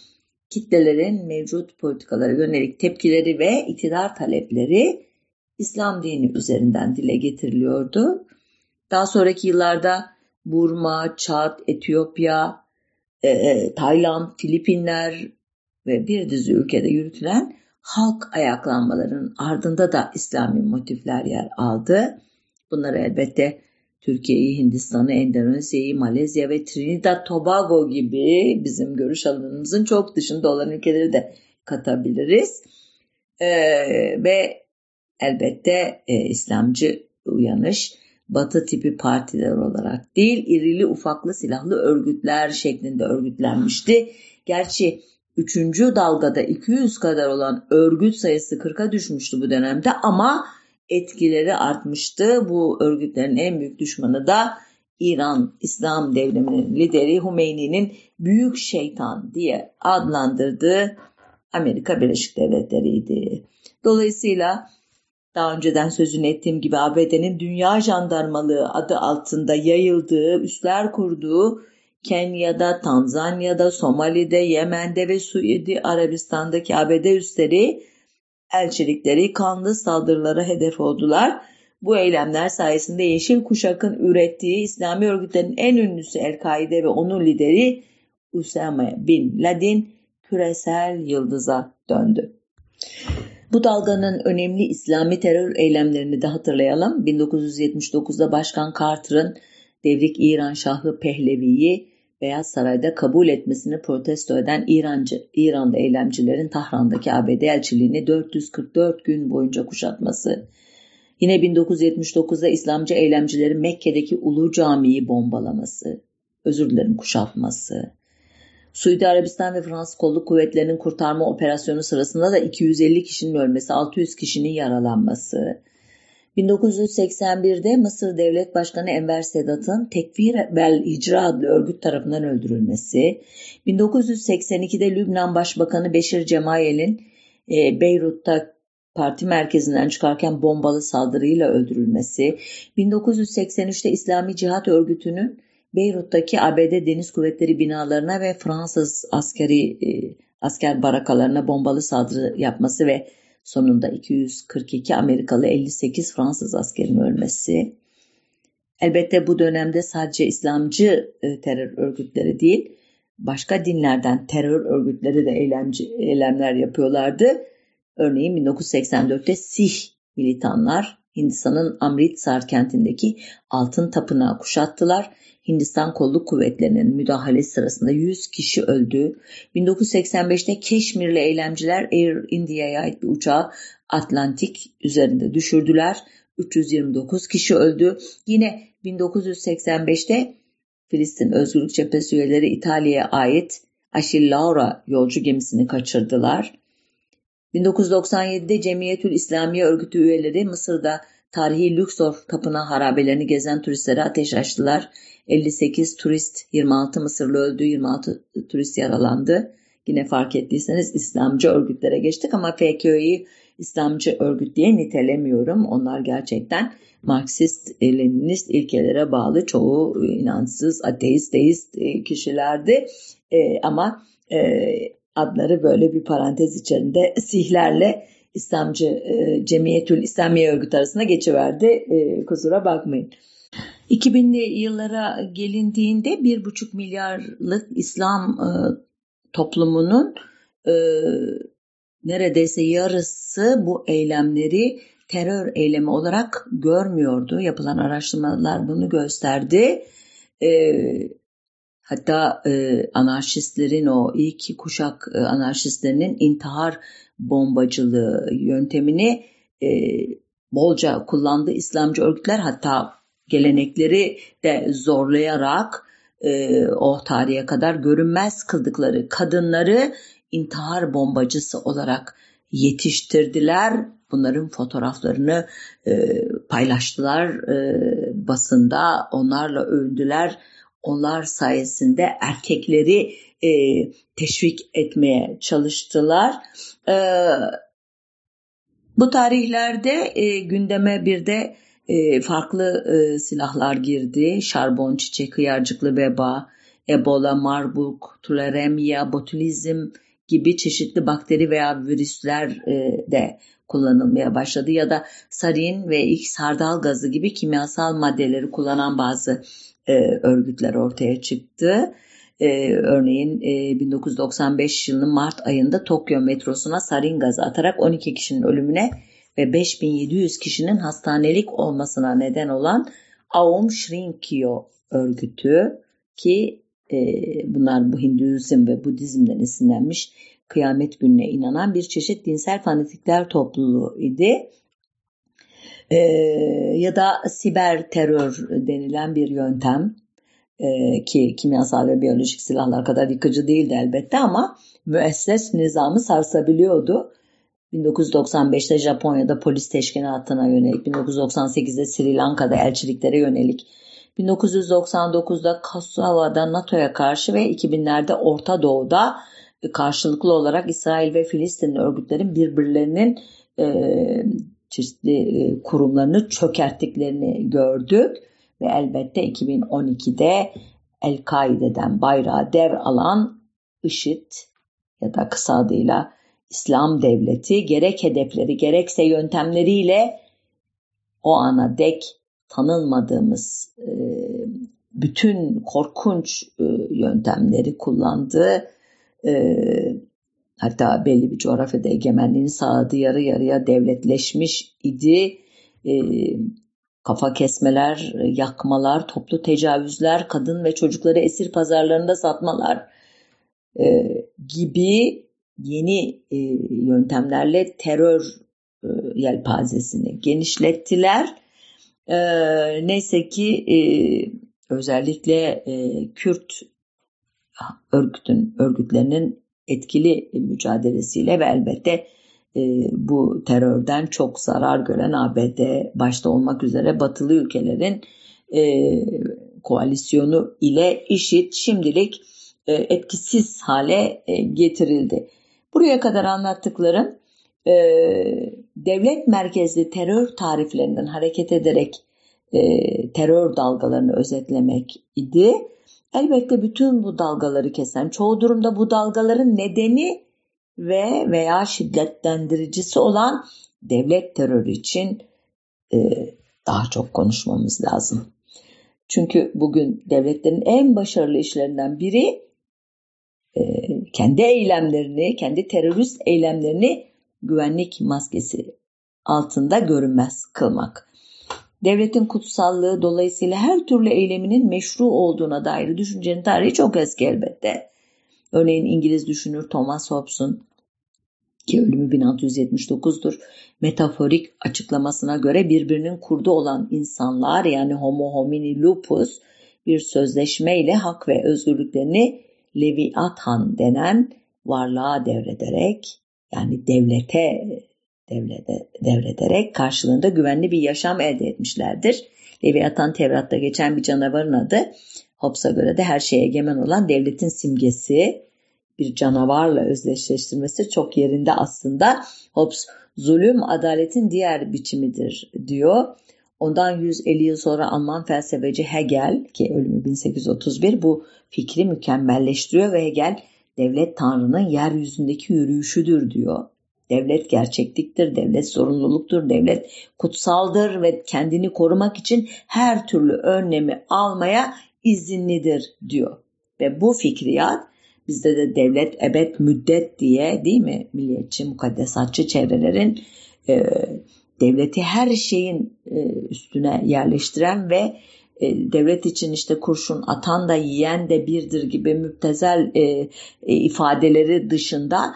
S1: kitlelerin mevcut politikalara yönelik tepkileri ve iktidar talepleri İslam dini üzerinden dile getiriliyordu. Daha sonraki yıllarda Burma, Çad, Etiyopya, e, e, Tayland, Filipinler ve bir dizi ülkede yürütülen halk ayaklanmalarının ardında da İslami motifler yer aldı. Bunlar elbette Türkiye'yi, Hindistan'ı, Endonezya'yı, Malezya ve Trinidad Tobago gibi bizim görüş alanımızın çok dışında olan ülkeleri de katabiliriz. Ee, ve elbette e, İslamcı uyanış batı tipi partiler olarak değil irili ufaklı silahlı örgütler şeklinde örgütlenmişti. Gerçi 3. dalgada 200 kadar olan örgüt sayısı 40'a düşmüştü bu dönemde ama etkileri artmıştı. Bu örgütlerin en büyük düşmanı da İran İslam devriminin lideri Hümeyni'nin büyük şeytan diye adlandırdığı Amerika Birleşik Devletleri'ydi. Dolayısıyla daha önceden sözünü ettiğim gibi ABD'nin dünya jandarmalığı adı altında yayıldığı, üsler kurduğu Kenya'da, Tanzanya'da, Somali'de, Yemen'de ve Suudi Arabistan'daki ABD üsleri elçilikleri kanlı saldırılara hedef oldular. Bu eylemler sayesinde Yeşil Kuşak'ın ürettiği İslami örgütlerin en ünlüsü El-Kaide ve onun lideri Usame Bin Laden küresel yıldıza döndü. Bu dalganın önemli İslami terör eylemlerini de hatırlayalım. 1979'da Başkan Carter'ın devrik İran Şahı Pehlevi'yi Beyaz Saray'da kabul etmesini protesto eden İrancı, İranlı eylemcilerin Tahran'daki ABD elçiliğini 444 gün boyunca kuşatması, yine 1979'da İslamcı eylemcilerin Mekke'deki Ulu Cami'yi bombalaması, özür dilerim kuşatması, Suudi Arabistan ve Fransız kolluk kuvvetlerinin kurtarma operasyonu sırasında da 250 kişinin ölmesi, 600 kişinin yaralanması, 1981'de Mısır Devlet Başkanı Enver Sedat'ın Tekfir vel Hicra adlı örgüt tarafından öldürülmesi, 1982'de Lübnan Başbakanı Beşir Cemayel'in e, Beyrut'ta parti merkezinden çıkarken bombalı saldırıyla öldürülmesi, 1983'te İslami Cihat Örgütü'nün Beyrut'taki ABD Deniz Kuvvetleri binalarına ve Fransız askeri e, asker barakalarına bombalı saldırı yapması ve sonunda 242 Amerikalı 58 Fransız askerin ölmesi. Elbette bu dönemde sadece İslamcı e, terör örgütleri değil, başka dinlerden terör örgütleri de eylemci, eylemler yapıyorlardı. Örneğin 1984'te Sih militanlar Hindistan'ın Amritsar kentindeki altın tapınağı kuşattılar Hindistan kolluk kuvvetlerinin müdahalesi sırasında 100 kişi öldü. 1985'te Keşmirli eylemciler Air India'ya ait bir uçağı Atlantik üzerinde düşürdüler. 329 kişi öldü. Yine 1985'te Filistin Özgürlük Cephesi üyeleri İtalya'ya ait Achille Laura yolcu gemisini kaçırdılar. 1997'de Cemiyetül İslamiye örgütü üyeleri Mısır'da tarihi Luxor tapınağı harabelerini gezen turistlere ateş açtılar. 58 turist, 26 Mısırlı öldü, 26 turist yaralandı. Yine fark ettiyseniz İslamcı örgütlere geçtik ama FKÖ'yü İslamcı örgüt diye nitelemiyorum. Onlar gerçekten Marksist, Leninist ilkelere bağlı çoğu inançsız, ateist, deist e, kişilerdi. E, ama e, adları böyle bir parantez içerisinde sihlerle İslamcı e, Cemiyetül İslamiye örgüt arasında geçiverdi. E, kusura bakmayın. 2000'li yıllara gelindiğinde 1,5 milyarlık İslam e, toplumunun e, neredeyse yarısı bu eylemleri terör eylemi olarak görmüyordu. Yapılan araştırmalar bunu gösterdi. E, hatta e, anarşistlerin o ilk kuşak e, anarşistlerinin intihar bombacılığı yöntemini e, bolca kullandı İslamcı örgütler hatta gelenekleri de zorlayarak e, o tarihe kadar görünmez kıldıkları kadınları intihar bombacısı olarak yetiştirdiler. Bunların fotoğraflarını e, paylaştılar e, basında, onlarla övündüler. Onlar sayesinde erkekleri e, teşvik etmeye çalıştılar. E, bu tarihlerde e, gündeme bir de e, farklı e, silahlar girdi. Şarbon, çiçek, hıyarcıklı veba, Ebola, Marburg, tularemia, botulizm gibi çeşitli bakteri veya virüsler e, de kullanılmaya başladı ya da sarin ve X hardal gazı gibi kimyasal maddeleri kullanan bazı e, örgütler ortaya çıktı. E, örneğin e, 1995 yılının Mart ayında Tokyo metrosuna sarin gazı atarak 12 kişinin ölümüne ve 5700 kişinin hastanelik olmasına neden olan Aum Shrinkyo örgütü ki e, bunlar bu Hinduizm ve Budizm'den esinlenmiş kıyamet gününe inanan bir çeşit dinsel fanatikler topluluğu idi. E, ya da siber terör denilen bir yöntem e, ki kimyasal ve biyolojik silahlar kadar yıkıcı değildi elbette ama müesses nizamı sarsabiliyordu. 1995'te Japonya'da polis teşkilatına yönelik, 1998'de Sri Lanka'da elçiliklere yönelik, 1999'da Kosova'da NATO'ya karşı ve 2000'lerde Orta Doğu'da karşılıklı olarak İsrail ve Filistin örgütlerin birbirlerinin e, çeşitli e, kurumlarını çökerttiklerini gördük. Ve elbette 2012'de El-Kaide'den bayrağı dev alan IŞİD ya da kısa adıyla İslam Devleti gerek hedefleri gerekse yöntemleriyle o ana dek tanınmadığımız e, bütün korkunç e, yöntemleri kullandı. E, hatta belli bir coğrafyada egemenliğini sağladı yarı yarıya devletleşmiş idi. Kafa kesmeler, yakmalar, toplu tecavüzler, kadın ve çocukları esir pazarlarında satmalar gibi yeni e, yöntemlerle terör e, yelpazesini genişlettiler. E, neyse ki e, özellikle e, Kürt örgütün örgütlerinin etkili mücadelesiyle ve elbette e, bu terörden çok zarar gören ABD başta olmak üzere batılı ülkelerin e, koalisyonu ile IŞİD şimdilik e, etkisiz hale getirildi. Buraya kadar anlattıklarım devlet merkezli terör tariflerinden hareket ederek terör dalgalarını özetlemek idi. Elbette bütün bu dalgaları kesen, çoğu durumda bu dalgaların nedeni ve veya şiddetlendiricisi olan devlet terörü için e, daha çok konuşmamız lazım. Çünkü bugün devletlerin en başarılı işlerinden biri e, kendi eylemlerini, kendi terörist eylemlerini güvenlik maskesi altında görünmez kılmak. Devletin kutsallığı dolayısıyla her türlü eyleminin meşru olduğuna dair düşüncenin tarihi çok eski elbette. Örneğin İngiliz düşünür Thomas Hobbes'un ki ölümü 1679'dur. Metaforik açıklamasına göre birbirinin kurdu olan insanlar yani homo homini lupus bir sözleşmeyle hak ve özgürlüklerini Leviathan denen varlığa devrederek yani devlete devlete, devrederek karşılığında güvenli bir yaşam elde etmişlerdir. Leviathan Tevrat'ta geçen bir canavarın adı. Hobbes'a göre de her şeye egemen olan devletin simgesi bir canavarla özdeşleştirmesi çok yerinde aslında. Hobbes zulüm adaletin diğer biçimidir diyor. Ondan 150 yıl sonra Alman felsefeci Hegel ki ölümü 1831 bu fikri mükemmelleştiriyor ve Hegel devlet tanrının yeryüzündeki yürüyüşüdür diyor. Devlet gerçekliktir, devlet sorumluluktur, devlet kutsaldır ve kendini korumak için her türlü önlemi almaya izinlidir diyor. Ve bu fikriyat bizde de devlet ebed müddet diye değil mi milliyetçi mukaddesatçı çevrelerin e, devleti her şeyin e, üstüne yerleştiren ve e, devlet için işte kurşun atan da yiyen de birdir gibi müptezel e, ifadeleri dışında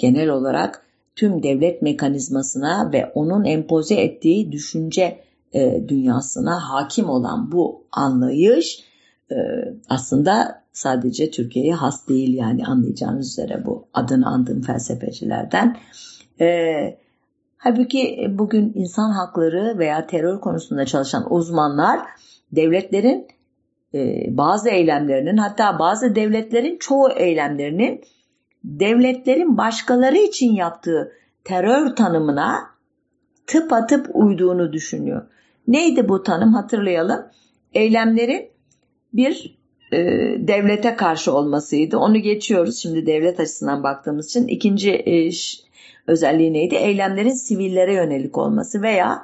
S1: genel olarak tüm devlet mekanizmasına ve onun empoze ettiği düşünce dünyasına hakim olan bu anlayış e, aslında sadece Türkiye'ye has değil yani anlayacağınız üzere bu adını andığım felsefecilerden. E, halbuki bugün insan hakları veya terör konusunda çalışan uzmanlar devletlerin e, bazı eylemlerinin hatta bazı devletlerin çoğu eylemlerinin devletlerin başkaları için yaptığı terör tanımına tıp atıp uyduğunu düşünüyor. Neydi bu tanım hatırlayalım. Eylemlerin bir e, devlete karşı olmasıydı. Onu geçiyoruz şimdi devlet açısından baktığımız için. ikinci e, özelliği neydi? Eylemlerin sivillere yönelik olması veya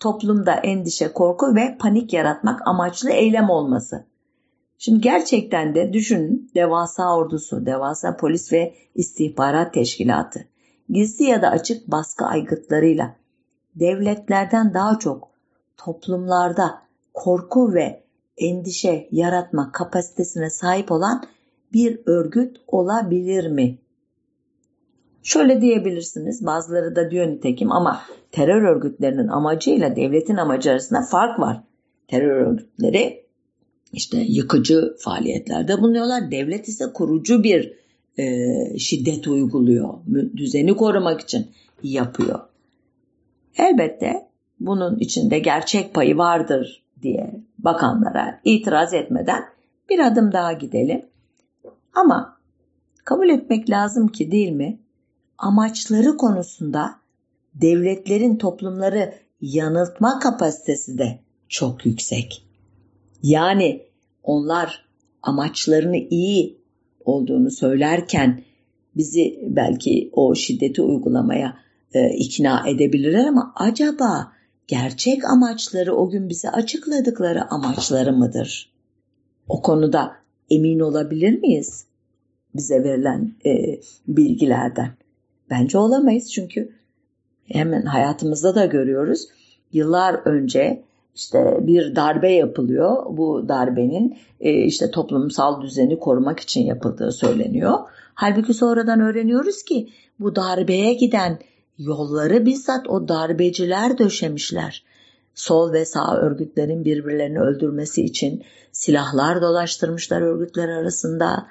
S1: toplumda endişe, korku ve panik yaratmak amaçlı eylem olması. Şimdi gerçekten de düşünün devasa ordusu, devasa polis ve istihbarat teşkilatı, gizli ya da açık baskı aygıtlarıyla devletlerden daha çok toplumlarda korku ve endişe yaratma kapasitesine sahip olan bir örgüt olabilir mi? Şöyle diyebilirsiniz bazıları da diyor nitekim ama terör örgütlerinin amacıyla devletin amacı arasında fark var. Terör örgütleri işte yıkıcı faaliyetlerde bulunuyorlar. Devlet ise kurucu bir e, şiddet uyguluyor. Düzeni korumak için yapıyor. Elbette bunun içinde gerçek payı vardır diye bakanlara itiraz etmeden bir adım daha gidelim. Ama kabul etmek lazım ki değil mi? Amaçları konusunda devletlerin toplumları yanıltma kapasitesi de çok yüksek. Yani onlar amaçlarını iyi olduğunu söylerken bizi belki o şiddeti uygulamaya e, ikna edebilirler ama acaba gerçek amaçları o gün bize açıkladıkları amaçları mıdır? O konuda emin olabilir miyiz? Bize verilen e, bilgilerden. Bence olamayız çünkü hemen hayatımızda da görüyoruz. Yıllar önce işte bir darbe yapılıyor. Bu darbenin e, işte toplumsal düzeni korumak için yapıldığı söyleniyor. Halbuki sonradan öğreniyoruz ki bu darbeye giden yolları bizzat o darbeciler döşemişler. Sol ve sağ örgütlerin birbirlerini öldürmesi için silahlar dolaştırmışlar örgütler arasında.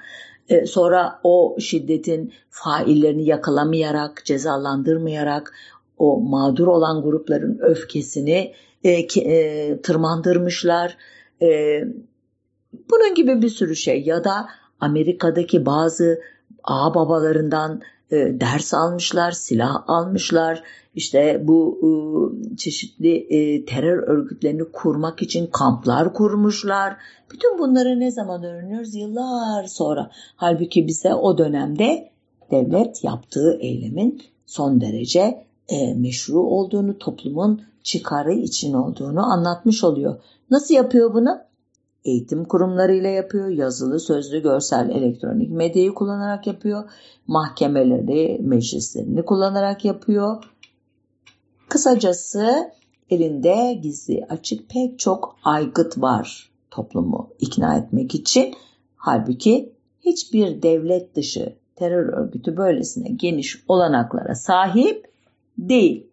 S1: E, sonra o şiddetin faillerini yakalamayarak, cezalandırmayarak o mağdur olan grupların öfkesini e, e, tırmandırmışlar. E, bunun gibi bir sürü şey ya da Amerika'daki bazı ağ babalarından e, ders almışlar, silah almışlar. İşte bu e, çeşitli e, terör örgütlerini kurmak için kamplar kurmuşlar. Bütün bunları ne zaman öğreniyoruz? Yıllar sonra. Halbuki bize o dönemde devlet yaptığı eylemin son derece e, meşru olduğunu, toplumun çıkarı için olduğunu anlatmış oluyor. Nasıl yapıyor bunu? Eğitim kurumlarıyla yapıyor, yazılı, sözlü, görsel, elektronik medyayı kullanarak yapıyor, mahkemeleri, meclislerini kullanarak yapıyor. Kısacası elinde gizli, açık pek çok aygıt var toplumu ikna etmek için. Halbuki hiçbir devlet dışı terör örgütü böylesine geniş olanaklara sahip değil.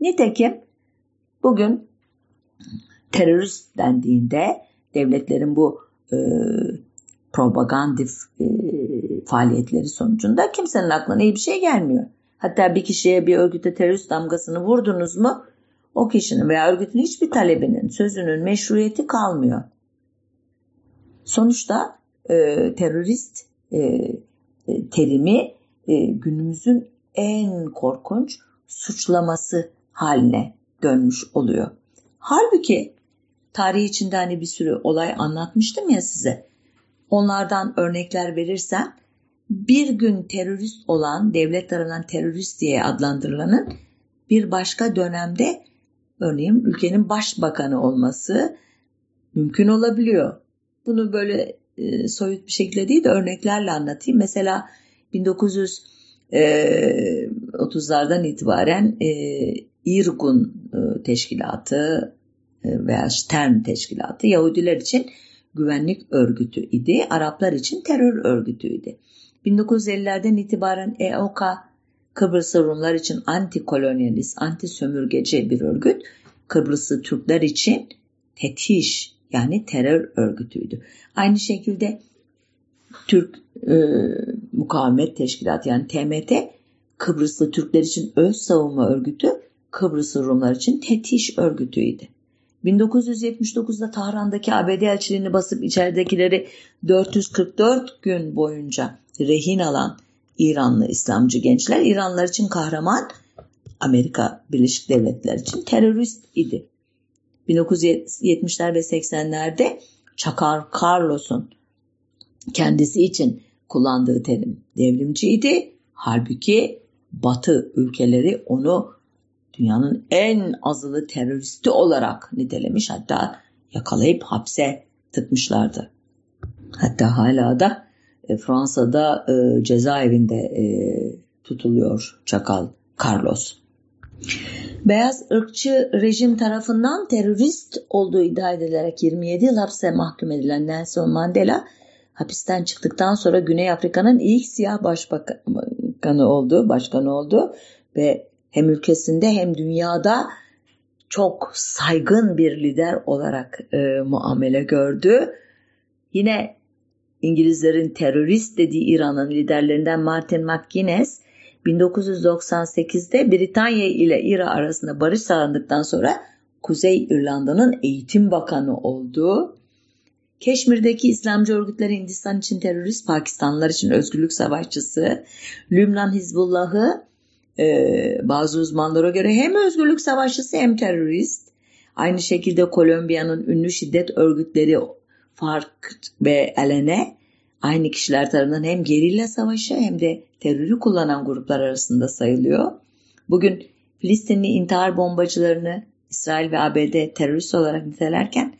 S1: Nitekim bugün terörist dendiğinde devletlerin bu e, propagandif e, faaliyetleri sonucunda kimsenin aklına iyi bir şey gelmiyor. Hatta bir kişiye bir örgüte terörist damgasını vurdunuz mu o kişinin veya örgütün hiçbir talebinin, sözünün meşruiyeti kalmıyor. Sonuçta e, terörist e, e, terimi e, günümüzün en korkunç suçlaması haline dönmüş oluyor. Halbuki tarih içinde hani bir sürü olay anlatmıştım ya size. Onlardan örnekler verirsem bir gün terörist olan, devlet tarafından terörist diye adlandırılanın bir başka dönemde örneğin ülkenin başbakanı olması mümkün olabiliyor. Bunu böyle e, soyut bir şekilde değil de örneklerle anlatayım. Mesela 1900 ee, 30'lardan itibaren e, İrgun e, teşkilatı e, veya Stern teşkilatı Yahudiler için güvenlik örgütü idi. Araplar için terör örgütü idi. 1950'lerden itibaren EOK Kıbrıslı Rumlar için anti kolonyalist, anti sömürgeci bir örgüt. Kıbrıslı Türkler için fetiş yani terör örgütüydü. Aynı şekilde Türk e, Mukavemet Teşkilatı yani TMT Kıbrıslı Türkler için öz savunma örgütü, Kıbrıslı Rumlar için tetiş örgütüydü. 1979'da Tahran'daki ABD elçiliğini basıp içeridekileri 444 gün boyunca rehin alan İranlı İslamcı gençler İranlılar için kahraman, Amerika Birleşik Devletleri için terörist idi. 1970'ler ve 80'lerde Çakar Carlos'un kendisi için kullandığı terim devrimciydi. Halbuki Batı ülkeleri onu dünyanın en azılı teröristi olarak nitelemiş hatta yakalayıp hapse tıkmışlardı. Hatta hala da e, Fransa'da e, cezaevinde e, tutuluyor Çakal Carlos. Beyaz ırkçı rejim tarafından terörist olduğu iddia edilerek 27 yıl hapse mahkum edilen Nelson Mandela hapisten çıktıktan sonra Güney Afrika'nın ilk siyah başbakanı oldu, başkanı oldu ve hem ülkesinde hem dünyada çok saygın bir lider olarak e, muamele gördü. Yine İngilizlerin terörist dediği İran'ın liderlerinden Martin McGuinness 1998'de Britanya ile İran arasında barış sağlandıktan sonra Kuzey İrlanda'nın eğitim bakanı oldu. Keşmir'deki İslamcı örgütler Hindistan için terörist, Pakistanlılar için özgürlük savaşçısı, Lübnan Hizbullah'ı e, bazı uzmanlara göre hem özgürlük savaşçısı hem terörist. Aynı şekilde Kolombiya'nın ünlü şiddet örgütleri FARC ve ELN'e aynı kişiler tarafından hem gerilla savaşı hem de terörü kullanan gruplar arasında sayılıyor. Bugün Filistinli intihar bombacılarını İsrail ve ABD terörist olarak nitelerken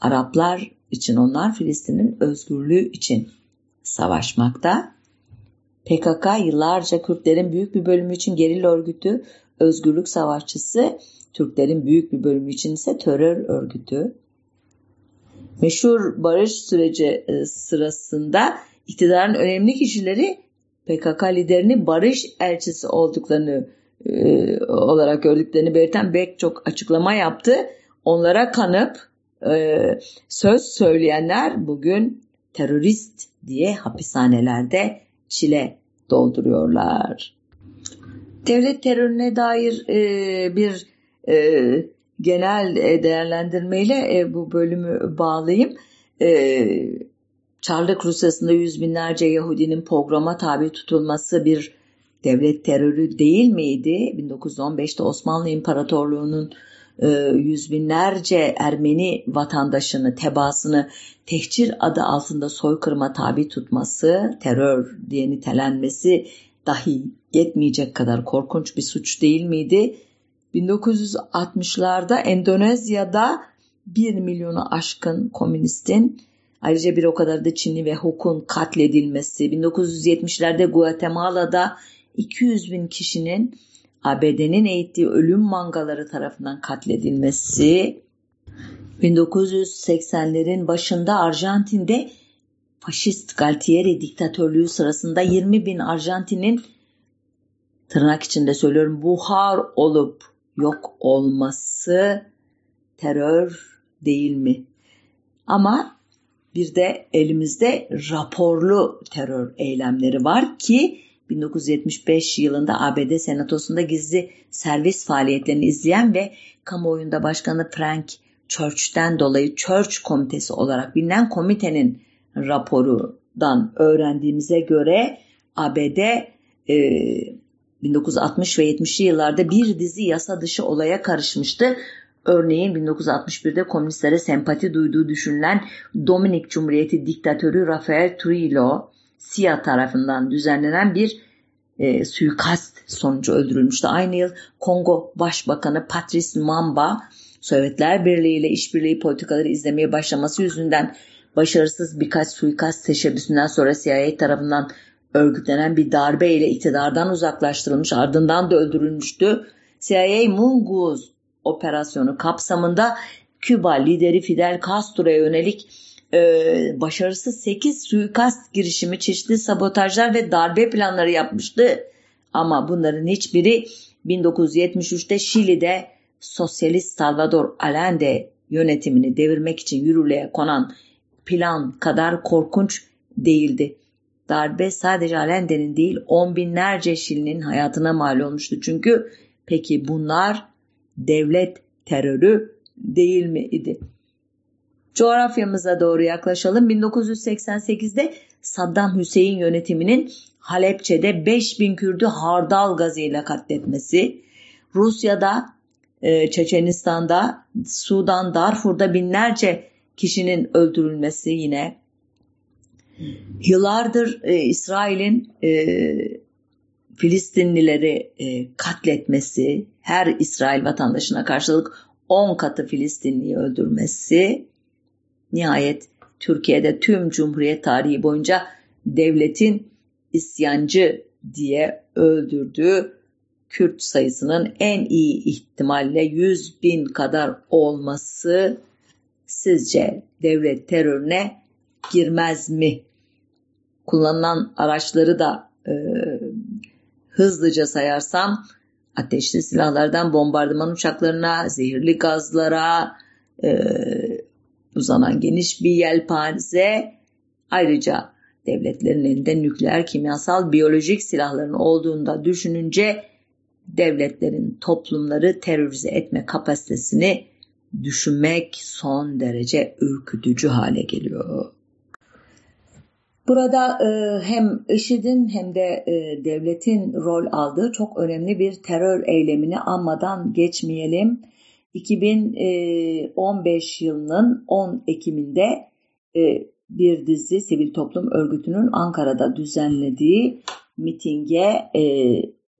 S1: Araplar için onlar Filistin'in özgürlüğü için savaşmakta. PKK yıllarca Kürtlerin büyük bir bölümü için gerilla örgütü, özgürlük savaşçısı, Türklerin büyük bir bölümü için ise terör örgütü. Meşhur barış süreci e, sırasında iktidarın önemli kişileri PKK liderini barış elçisi olduklarını e, olarak gördüklerini belirten Beck çok açıklama yaptı. Onlara kanıp e, söz söyleyenler bugün terörist diye hapishanelerde çile dolduruyorlar. Devlet terörüne dair e, bir e, genel e, değerlendirmeyle e, bu bölümü bağlayayım. Çarlık Rusyası'nda yüz binlerce Yahudinin programa tabi tutulması bir devlet terörü değil miydi? 1915'te Osmanlı İmparatorluğu'nun e, yüz binlerce Ermeni vatandaşını, tebasını tehcir adı altında soykırıma tabi tutması, terör diye nitelenmesi dahi yetmeyecek kadar korkunç bir suç değil miydi? 1960'larda Endonezya'da 1 milyonu aşkın komünistin ayrıca bir o kadar da Çinli ve Hukun katledilmesi, 1970'lerde Guatemala'da 200 bin kişinin ABD'nin eğittiği ölüm mangaları tarafından katledilmesi, 1980'lerin başında Arjantin'de faşist Galtieri diktatörlüğü sırasında 20 bin Arjantin'in tırnak içinde söylüyorum buhar olup yok olması terör değil mi? Ama bir de elimizde raporlu terör eylemleri var ki 1975 yılında ABD Senatosu'nda gizli servis faaliyetlerini izleyen ve kamuoyunda başkanı Frank Church'ten dolayı Church Komitesi olarak bilinen komitenin raporudan öğrendiğimize göre ABD e, 1960 ve 70'li yıllarda bir dizi yasa dışı olaya karışmıştı. Örneğin 1961'de komünistlere sempati duyduğu düşünülen Dominik Cumhuriyeti diktatörü Rafael Trujillo CIA tarafından düzenlenen bir e, suikast sonucu öldürülmüştü. Aynı yıl Kongo Başbakanı Patrice Mamba Sovyetler Birliği ile işbirliği politikaları izlemeye başlaması yüzünden başarısız birkaç suikast teşebbüsünden sonra CIA tarafından örgütlenen bir darbe ile iktidardan uzaklaştırılmış ardından da öldürülmüştü. CIA Mongoose operasyonu kapsamında Küba lideri Fidel Castro'ya yönelik e, başarısız 8 suikast girişimi, çeşitli sabotajlar ve darbe planları yapmıştı. Ama bunların hiçbiri 1973'te Şili'de Sosyalist Salvador Allende yönetimini devirmek için yürürlüğe konan plan kadar korkunç değildi. Darbe sadece Allende'nin değil on binlerce Şili'nin hayatına mal olmuştu. Çünkü peki bunlar devlet terörü değil mi idi? Coğrafyamıza doğru yaklaşalım. 1988'de Saddam Hüseyin yönetiminin Halepçe'de 5000 Kürdü hardal gazıyla katletmesi, Rusya'da, e, Çeçenistan'da, Sudan, Darfur'da binlerce kişinin öldürülmesi yine. Yıllardır e, İsrail'in e, Filistinlileri e, katletmesi, her İsrail vatandaşına karşılık 10 katı Filistinliyi öldürmesi, nihayet Türkiye'de tüm Cumhuriyet tarihi boyunca devletin isyancı diye öldürdüğü Kürt sayısının en iyi ihtimalle 100 bin kadar olması sizce devlet terörüne girmez mi? Kullanılan araçları da e, hızlıca sayarsam ateşli silahlardan bombardıman uçaklarına, zehirli gazlara e, uzanan geniş bir yelpaze ayrıca devletlerin elinde nükleer, kimyasal, biyolojik silahların olduğunda düşününce devletlerin toplumları terörize etme kapasitesini düşünmek son derece ürkütücü hale geliyor. Burada e, hem IŞİD'in hem de e, devletin rol aldığı çok önemli bir terör eylemini anmadan geçmeyelim. 2015 yılının 10 Ekim'inde bir dizi sivil toplum örgütünün Ankara'da düzenlediği mitinge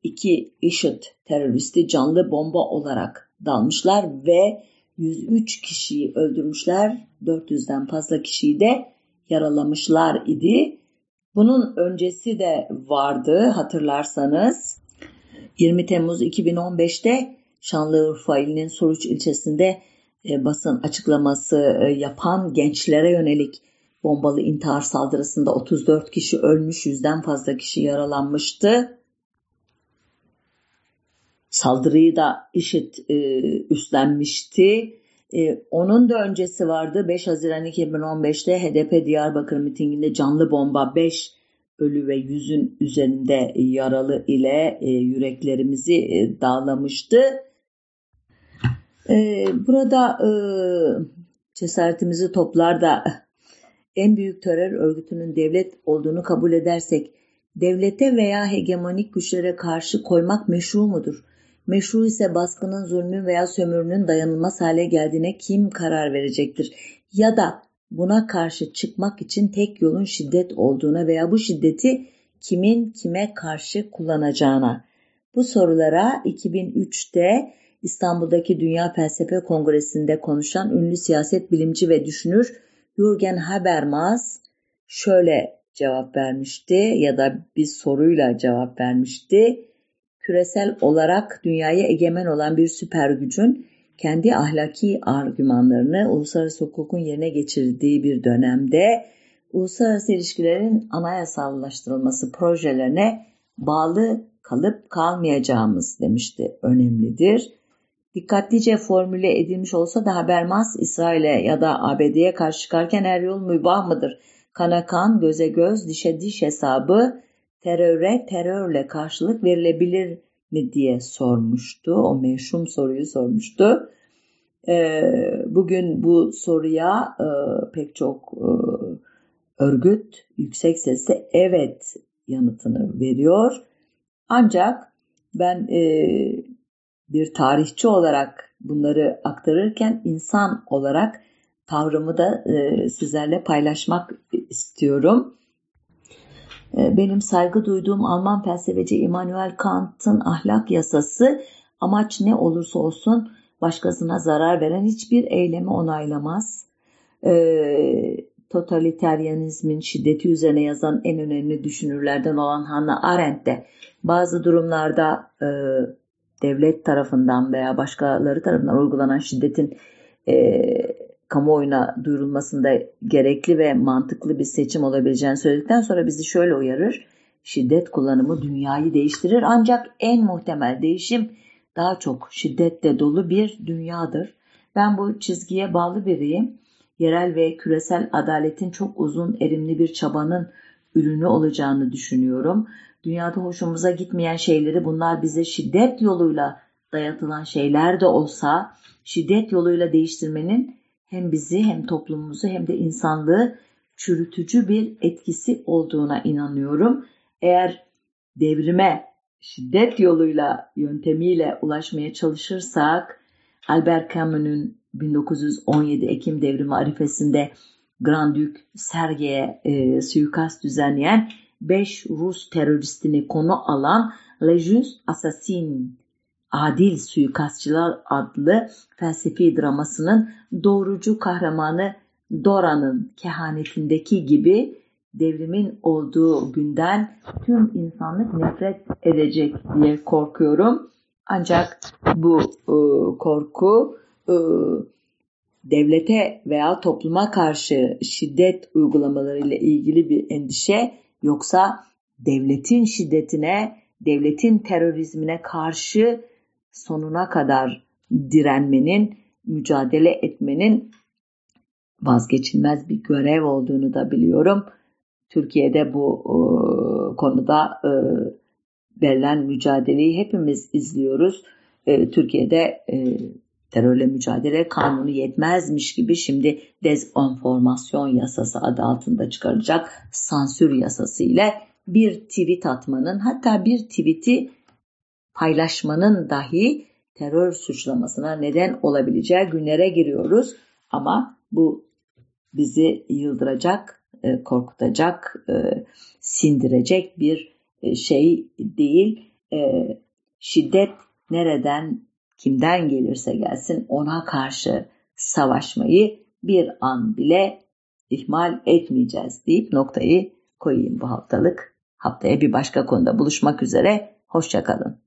S1: iki IŞİD teröristi canlı bomba olarak dalmışlar ve 103 kişiyi öldürmüşler, 400'den fazla kişiyi de yaralamışlar idi. Bunun öncesi de vardı hatırlarsanız. 20 Temmuz 2015'te Şanlıurfa ilinin Suruç ilçesinde e, basın açıklaması e, yapan gençlere yönelik bombalı intihar saldırısında 34 kişi ölmüş, yüzden fazla kişi yaralanmıştı. Saldırıyı da IŞİD e, üstlenmişti. E, onun da öncesi vardı. 5 Haziran 2015'te HDP Diyarbakır mitinginde canlı bomba 5 ölü ve yüzün üzerinde yaralı ile e, yüreklerimizi e, dağlamıştı. E, burada e, cesaretimizi toplar da en büyük terör örgütünün devlet olduğunu kabul edersek devlete veya hegemonik güçlere karşı koymak meşru mudur? Meşru ise baskının, zulmün veya sömürünün dayanılmaz hale geldiğine kim karar verecektir? Ya da buna karşı çıkmak için tek yolun şiddet olduğuna veya bu şiddeti kimin kime karşı kullanacağına. Bu sorulara 2003'te İstanbul'daki Dünya Felsefe Kongresi'nde konuşan ünlü siyaset bilimci ve düşünür Jürgen Habermas şöyle cevap vermişti ya da bir soruyla cevap vermişti. Küresel olarak dünyaya egemen olan bir süper gücün kendi ahlaki argümanlarını uluslararası hukukun yerine geçirdiği bir dönemde uluslararası ilişkilerin anayasallaştırılması projelerine bağlı kalıp kalmayacağımız demişti önemlidir. Dikkatlice formüle edilmiş olsa da Habermas İsrail'e ya da ABD'ye karşı çıkarken her yol mübah mıdır? Kana kan, göze göz, dişe diş hesabı teröre terörle karşılık verilebilir mi diye sormuştu. O meşhum soruyu sormuştu. Ee, bugün bu soruya e, pek çok e, örgüt yüksek sesle evet yanıtını veriyor. Ancak ben e, bir tarihçi olarak bunları aktarırken insan olarak tavrımı da sizlerle paylaşmak istiyorum. Ee, benim saygı duyduğum Alman felsefeci Immanuel Kant'ın ahlak yasası amaç ne olursa olsun başkasına zarar veren hiçbir eylemi onaylamaz. E, totaliteryanizmin şiddeti üzerine yazan en önemli düşünürlerden olan Hannah Arendt de bazı durumlarda e, devlet tarafından veya başkaları tarafından uygulanan şiddetin e, kamuoyuna duyurulmasında gerekli ve mantıklı bir seçim olabileceğini söyledikten sonra bizi şöyle uyarır. Şiddet kullanımı dünyayı değiştirir ancak en muhtemel değişim daha çok şiddetle dolu bir dünyadır. Ben bu çizgiye bağlı biriyim. Yerel ve küresel adaletin çok uzun erimli bir çabanın ürünü olacağını düşünüyorum. Dünyada hoşumuza gitmeyen şeyleri bunlar bize şiddet yoluyla dayatılan şeyler de olsa şiddet yoluyla değiştirmenin hem bizi hem toplumumuzu hem de insanlığı çürütücü bir etkisi olduğuna inanıyorum. Eğer devrime şiddet yoluyla yöntemiyle ulaşmaya çalışırsak Albert Camus'un 1917 Ekim devrimi arifesinde Grand Duke Sergey'e e, suikast düzenleyen 5 Rus teröristini konu alan Le Just Assassin Adil Suikastçılar adlı felsefi dramasının doğrucu kahramanı Dora'nın kehanetindeki gibi devrimin olduğu günden tüm insanlık nefret edecek diye korkuyorum. Ancak bu e, korku e, devlete veya topluma karşı şiddet uygulamaları ile ilgili bir endişe yoksa devletin şiddetine, devletin terörizmine karşı sonuna kadar direnmenin, mücadele etmenin vazgeçilmez bir görev olduğunu da biliyorum. Türkiye'de bu e, konuda e, verilen mücadeleyi hepimiz izliyoruz. E, Türkiye'de e, terörle mücadele kanunu yetmezmiş gibi şimdi dezenformasyon yasası adı altında çıkaracak sansür yasası ile bir tweet atmanın hatta bir tweet'i paylaşmanın dahi terör suçlamasına neden olabileceği günlere giriyoruz. Ama bu bizi yıldıracak, e, korkutacak, e, sindirecek bir e, şey değil. Şiddet nereden, kimden gelirse gelsin ona karşı savaşmayı bir an bile ihmal etmeyeceğiz deyip noktayı koyayım bu haftalık. Haftaya bir başka konuda buluşmak üzere. Hoşçakalın.